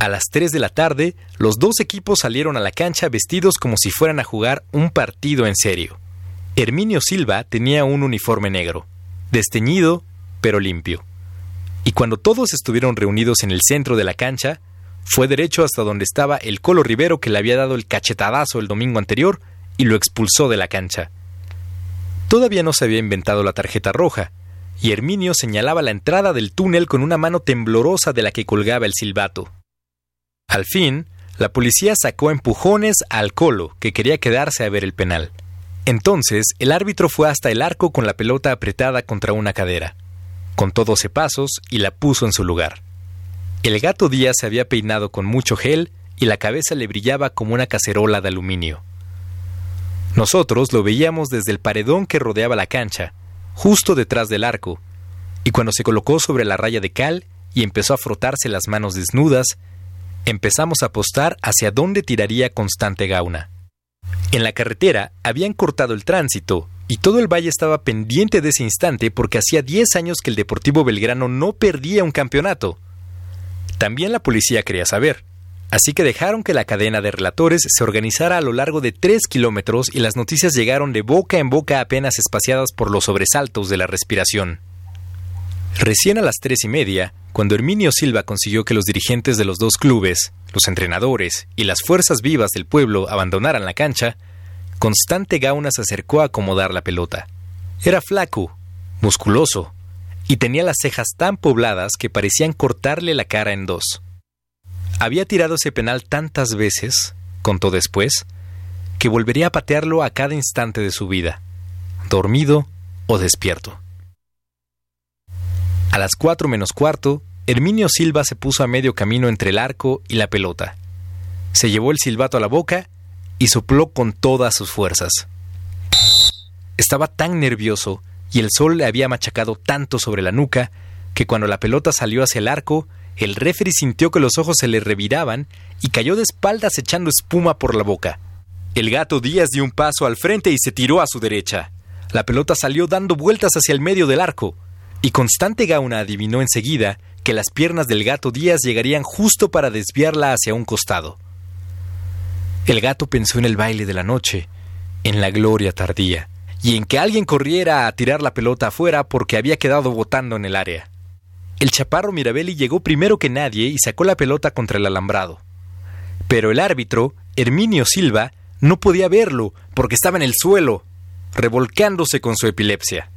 A las 3 de la tarde, los dos equipos salieron a la cancha vestidos como si fueran a jugar un partido en serio. Herminio Silva tenía un uniforme negro, desteñido, pero limpio. Y cuando todos estuvieron reunidos en el centro de la cancha, fue derecho hasta donde estaba el Colo Rivero que le había dado el cachetadazo el domingo anterior y lo expulsó de la cancha. Todavía no se había inventado la tarjeta roja, y Herminio señalaba la entrada del túnel con una mano temblorosa de la que colgaba el silbato. Al fin, la policía sacó empujones al Colo, que quería quedarse a ver el penal. Entonces, el árbitro fue hasta el arco con la pelota apretada contra una cadera. Contó doce pasos y la puso en su lugar. El gato Díaz se había peinado con mucho gel y la cabeza le brillaba como una cacerola de aluminio. Nosotros lo veíamos desde el paredón que rodeaba la cancha, justo detrás del arco, y cuando se colocó sobre la raya de cal y empezó a frotarse las manos desnudas, empezamos a apostar hacia dónde tiraría Constante Gauna. En la carretera habían cortado el tránsito y todo el valle estaba pendiente de ese instante porque hacía 10 años que el Deportivo Belgrano no perdía un campeonato. También la policía quería saber, así que dejaron que la cadena de relatores se organizara a lo largo de 3 kilómetros y las noticias llegaron de boca en boca apenas espaciadas por los sobresaltos de la respiración. Recién a las tres y media, cuando Herminio Silva consiguió que los dirigentes de los dos clubes, los entrenadores y las fuerzas vivas del pueblo abandonaran la cancha, Constante Gauna se acercó a acomodar la pelota. Era flaco, musculoso, y tenía las cejas tan pobladas que parecían cortarle la cara en dos. Había tirado ese penal tantas veces, contó después, que volvería a patearlo a cada instante de su vida, dormido o despierto. A las cuatro menos cuarto, Herminio Silva se puso a medio camino entre el arco y la pelota. Se llevó el silbato a la boca y sopló con todas sus fuerzas. Estaba tan nervioso y el sol le había machacado tanto sobre la nuca que cuando la pelota salió hacia el arco, el referee sintió que los ojos se le reviraban y cayó de espaldas echando espuma por la boca. El gato Díaz dio un paso al frente y se tiró a su derecha. La pelota salió dando vueltas hacia el medio del arco y Constante Gauna adivinó enseguida que las piernas del gato Díaz llegarían justo para desviarla hacia un costado. El gato pensó en el baile de la noche, en la gloria tardía, y en que alguien corriera a tirar la pelota afuera porque había quedado botando en el área. El chaparro Mirabelli llegó primero que nadie y sacó la pelota contra el alambrado. Pero el árbitro, Herminio Silva, no podía verlo porque estaba en el suelo, revolcándose con su epilepsia.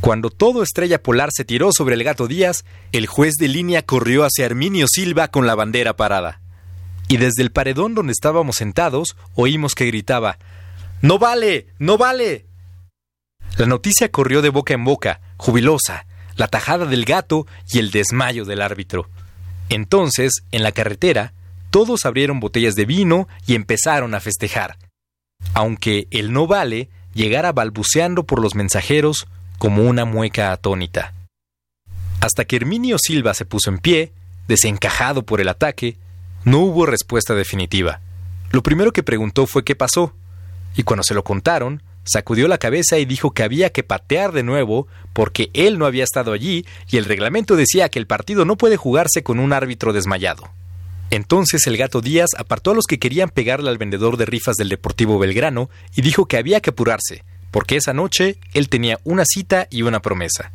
Cuando todo Estrella Polar se tiró sobre el gato Díaz, el juez de línea corrió hacia Herminio Silva con la bandera parada. Y desde el paredón donde estábamos sentados, oímos que gritaba ¡No vale! ¡No vale! La noticia corrió de boca en boca, jubilosa, la tajada del gato y el desmayo del árbitro. Entonces, en la carretera, todos abrieron botellas de vino y empezaron a festejar. Aunque el no vale llegara balbuceando por los mensajeros como una mueca atónita. Hasta que Herminio Silva se puso en pie, desencajado por el ataque, no hubo respuesta definitiva. Lo primero que preguntó fue qué pasó, y cuando se lo contaron, sacudió la cabeza y dijo que había que patear de nuevo porque él no había estado allí y el reglamento decía que el partido no puede jugarse con un árbitro desmayado. Entonces el gato Díaz apartó a los que querían pegarle al vendedor de rifas del Deportivo Belgrano y dijo que había que apurarse, porque esa noche él tenía una cita y una promesa,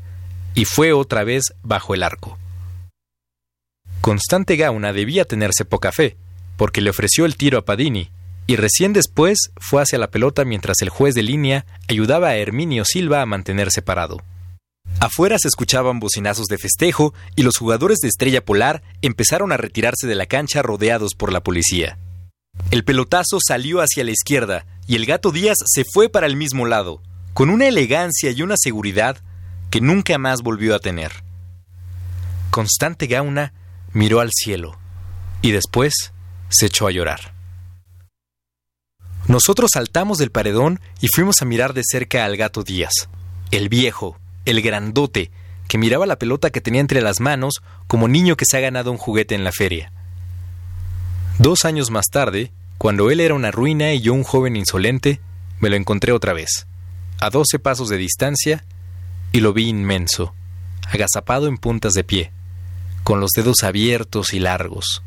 y fue otra vez bajo el arco. Constante Gauna debía tenerse poca fe, porque le ofreció el tiro a Padini, y recién después fue hacia la pelota mientras el juez de línea ayudaba a Herminio Silva a mantenerse parado. Afuera se escuchaban bocinazos de festejo y los jugadores de Estrella Polar empezaron a retirarse de la cancha rodeados por la policía. El pelotazo salió hacia la izquierda y el gato Díaz se fue para el mismo lado, con una elegancia y una seguridad que nunca más volvió a tener. Constante Gauna miró al cielo y después se echó a llorar. Nosotros saltamos del paredón y fuimos a mirar de cerca al gato Díaz, el viejo, el grandote, que miraba la pelota que tenía entre las manos como niño que se ha ganado un juguete en la feria. Dos años más tarde, cuando él era una ruina y yo un joven insolente, me lo encontré otra vez, a doce pasos de distancia, y lo vi inmenso, agazapado en puntas de pie, con los dedos abiertos y largos.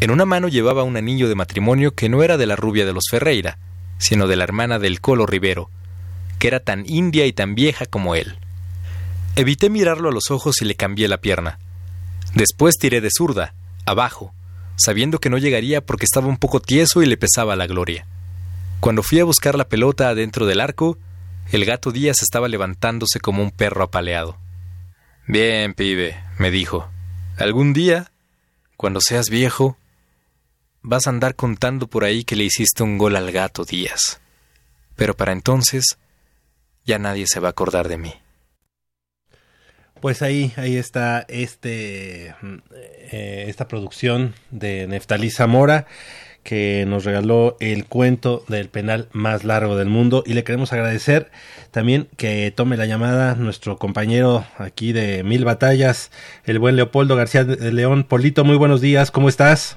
En una mano llevaba un anillo de matrimonio que no era de la rubia de los Ferreira, sino de la hermana del Colo Rivero, que era tan india y tan vieja como él. Evité mirarlo a los ojos y le cambié la pierna. Después tiré de zurda, abajo, sabiendo que no llegaría porque estaba un poco tieso y le pesaba la gloria. Cuando fui a buscar la pelota adentro del arco, el gato Díaz estaba levantándose como un perro apaleado. Bien, pibe, me dijo. Algún día, cuando seas viejo, vas a andar contando por ahí que le hiciste un gol al gato Díaz. Pero para entonces, ya nadie se va a acordar de mí. Pues ahí, ahí está este, eh, esta producción de Neftalí Zamora que nos regaló el cuento del penal más largo del mundo y le queremos agradecer también que tome la llamada nuestro compañero aquí de Mil Batallas, el buen Leopoldo García de León. Polito, muy buenos días, ¿cómo estás?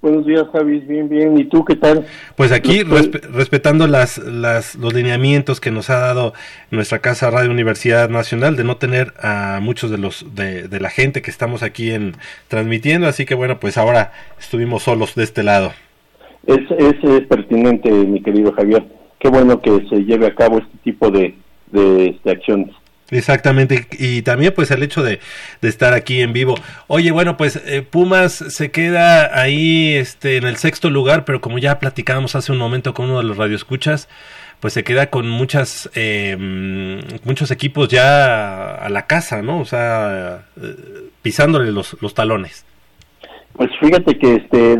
Buenos días, Javi. Bien, bien. ¿Y tú qué tal? Pues aquí respetando las, las, los lineamientos que nos ha dado nuestra casa Radio Universidad Nacional de no tener a muchos de los de, de la gente que estamos aquí en transmitiendo, así que bueno, pues ahora estuvimos solos de este lado. Es, es, pertinente, mi querido Javier. Qué bueno que se lleve a cabo este tipo de, de, este, acciones. Exactamente, y también pues el hecho de, de estar aquí en vivo. Oye, bueno, pues eh, Pumas se queda ahí este, en el sexto lugar, pero como ya platicábamos hace un momento con uno de los radioescuchas, pues se queda con muchas eh, muchos equipos ya a la casa, ¿no? O sea, eh, pisándole los, los talones. Pues fíjate que este,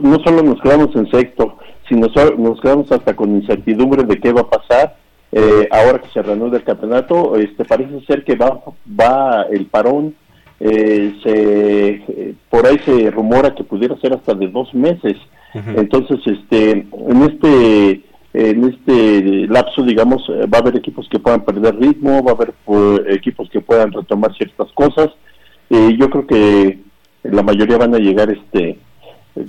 no solo nos quedamos en sexto, sino nos quedamos hasta con incertidumbre de qué va a pasar. Eh, ahora que se reanuda el campeonato, este, parece ser que va, va el parón, eh, se, por ahí se rumora que pudiera ser hasta de dos meses. Entonces, este, en este en este lapso, digamos, eh, va a haber equipos que puedan perder ritmo, va a haber equipos que puedan retomar ciertas cosas. yo creo que la mayoría van a llegar este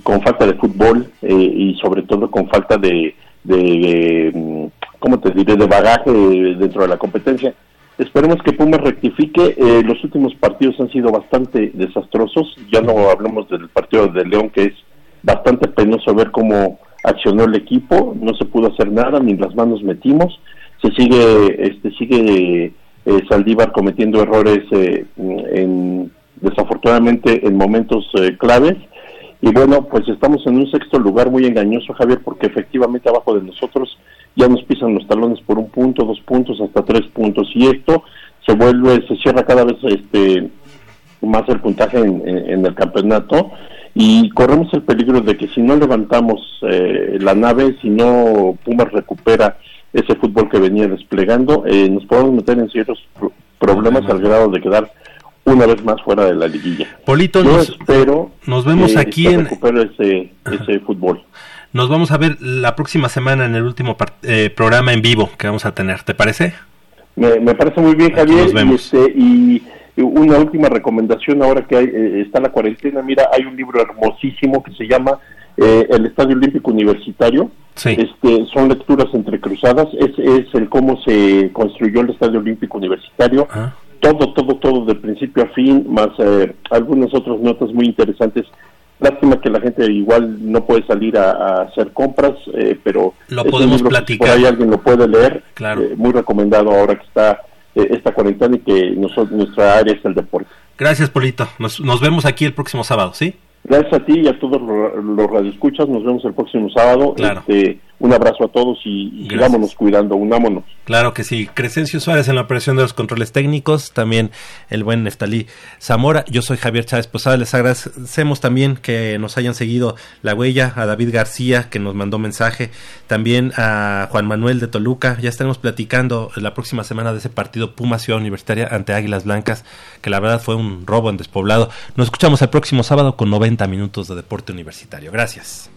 con falta de fútbol eh, y sobre todo con falta de, de mm, ¿cómo te diré?, de bagaje dentro de la competencia. Esperemos que Pumas rectifique. Eh, los últimos partidos han sido bastante desastrosos. Ya no hablamos del partido de León, que es bastante penoso ver cómo accionó el equipo. No se pudo hacer nada, ni las manos metimos. Se sigue, este, sigue eh, Saldívar cometiendo errores eh, en desafortunadamente en momentos eh, claves. Y bueno, pues estamos en un sexto lugar muy engañoso, Javier, porque efectivamente abajo de nosotros ya nos pisan los talones por un punto, dos puntos, hasta tres puntos. Y esto se vuelve, se cierra cada vez este más el puntaje en, el campeonato y corremos el peligro de que si no levantamos eh, la nave, si no Pumas recupera ese fútbol que venía desplegando, eh, nos podemos meter en ciertos problemas al grado de quedar una vez más fuera de la liguilla. Polito, Yo nos, espero nos vemos aquí en ese, ese fútbol. Nos vamos a ver la próxima semana en el último eh, programa en vivo que vamos a tener, ¿te parece? Me, me parece muy bien, Javier. Y, este, y, una última recomendación ahora que hay, eh, está la cuarentena, mira, hay un libro hermosísimo que se llama eh, El Estadio Olímpico Universitario. Este, son lecturas entrecruzadas, es, es el cómo se construyó el Estadio Olímpico Universitario. Ah todo, todo, todo de principio a fin, más eh, algunas otras notas muy interesantes. Lástima que la gente igual no puede salir a, hacer compras, eh, pero lo podemos platicar. Por ahí alguien lo puede leer. Claro. Eh, muy recomendado ahora que está esta cuarentena y que nuestra área es el deporte. Gracias, Polito. Nos, nos vemos aquí el próximo sábado, ¿sí? Gracias a ti y a todos los, los radioescuchas. Nos vemos el próximo sábado. Claro. Este, un abrazo a todos y, y sigámonos cuidando, unámonos. Claro que sí. Crescencio Suárez en la operación de los controles técnicos, también el buen Neftalí Zamora. Yo soy Javier Chávez Posada. Les agradecemos también que nos hayan seguido la huella, a David García que nos mandó mensaje, también a Juan Manuel de Toluca. Ya estaremos platicando la próxima semana de ese partido Puma Ciudad Universitaria ante Águilas Blancas, que la verdad fue un robo en despoblado. Nos escuchamos el próximo sábado con 90 minutos de deporte universitario. Gracias.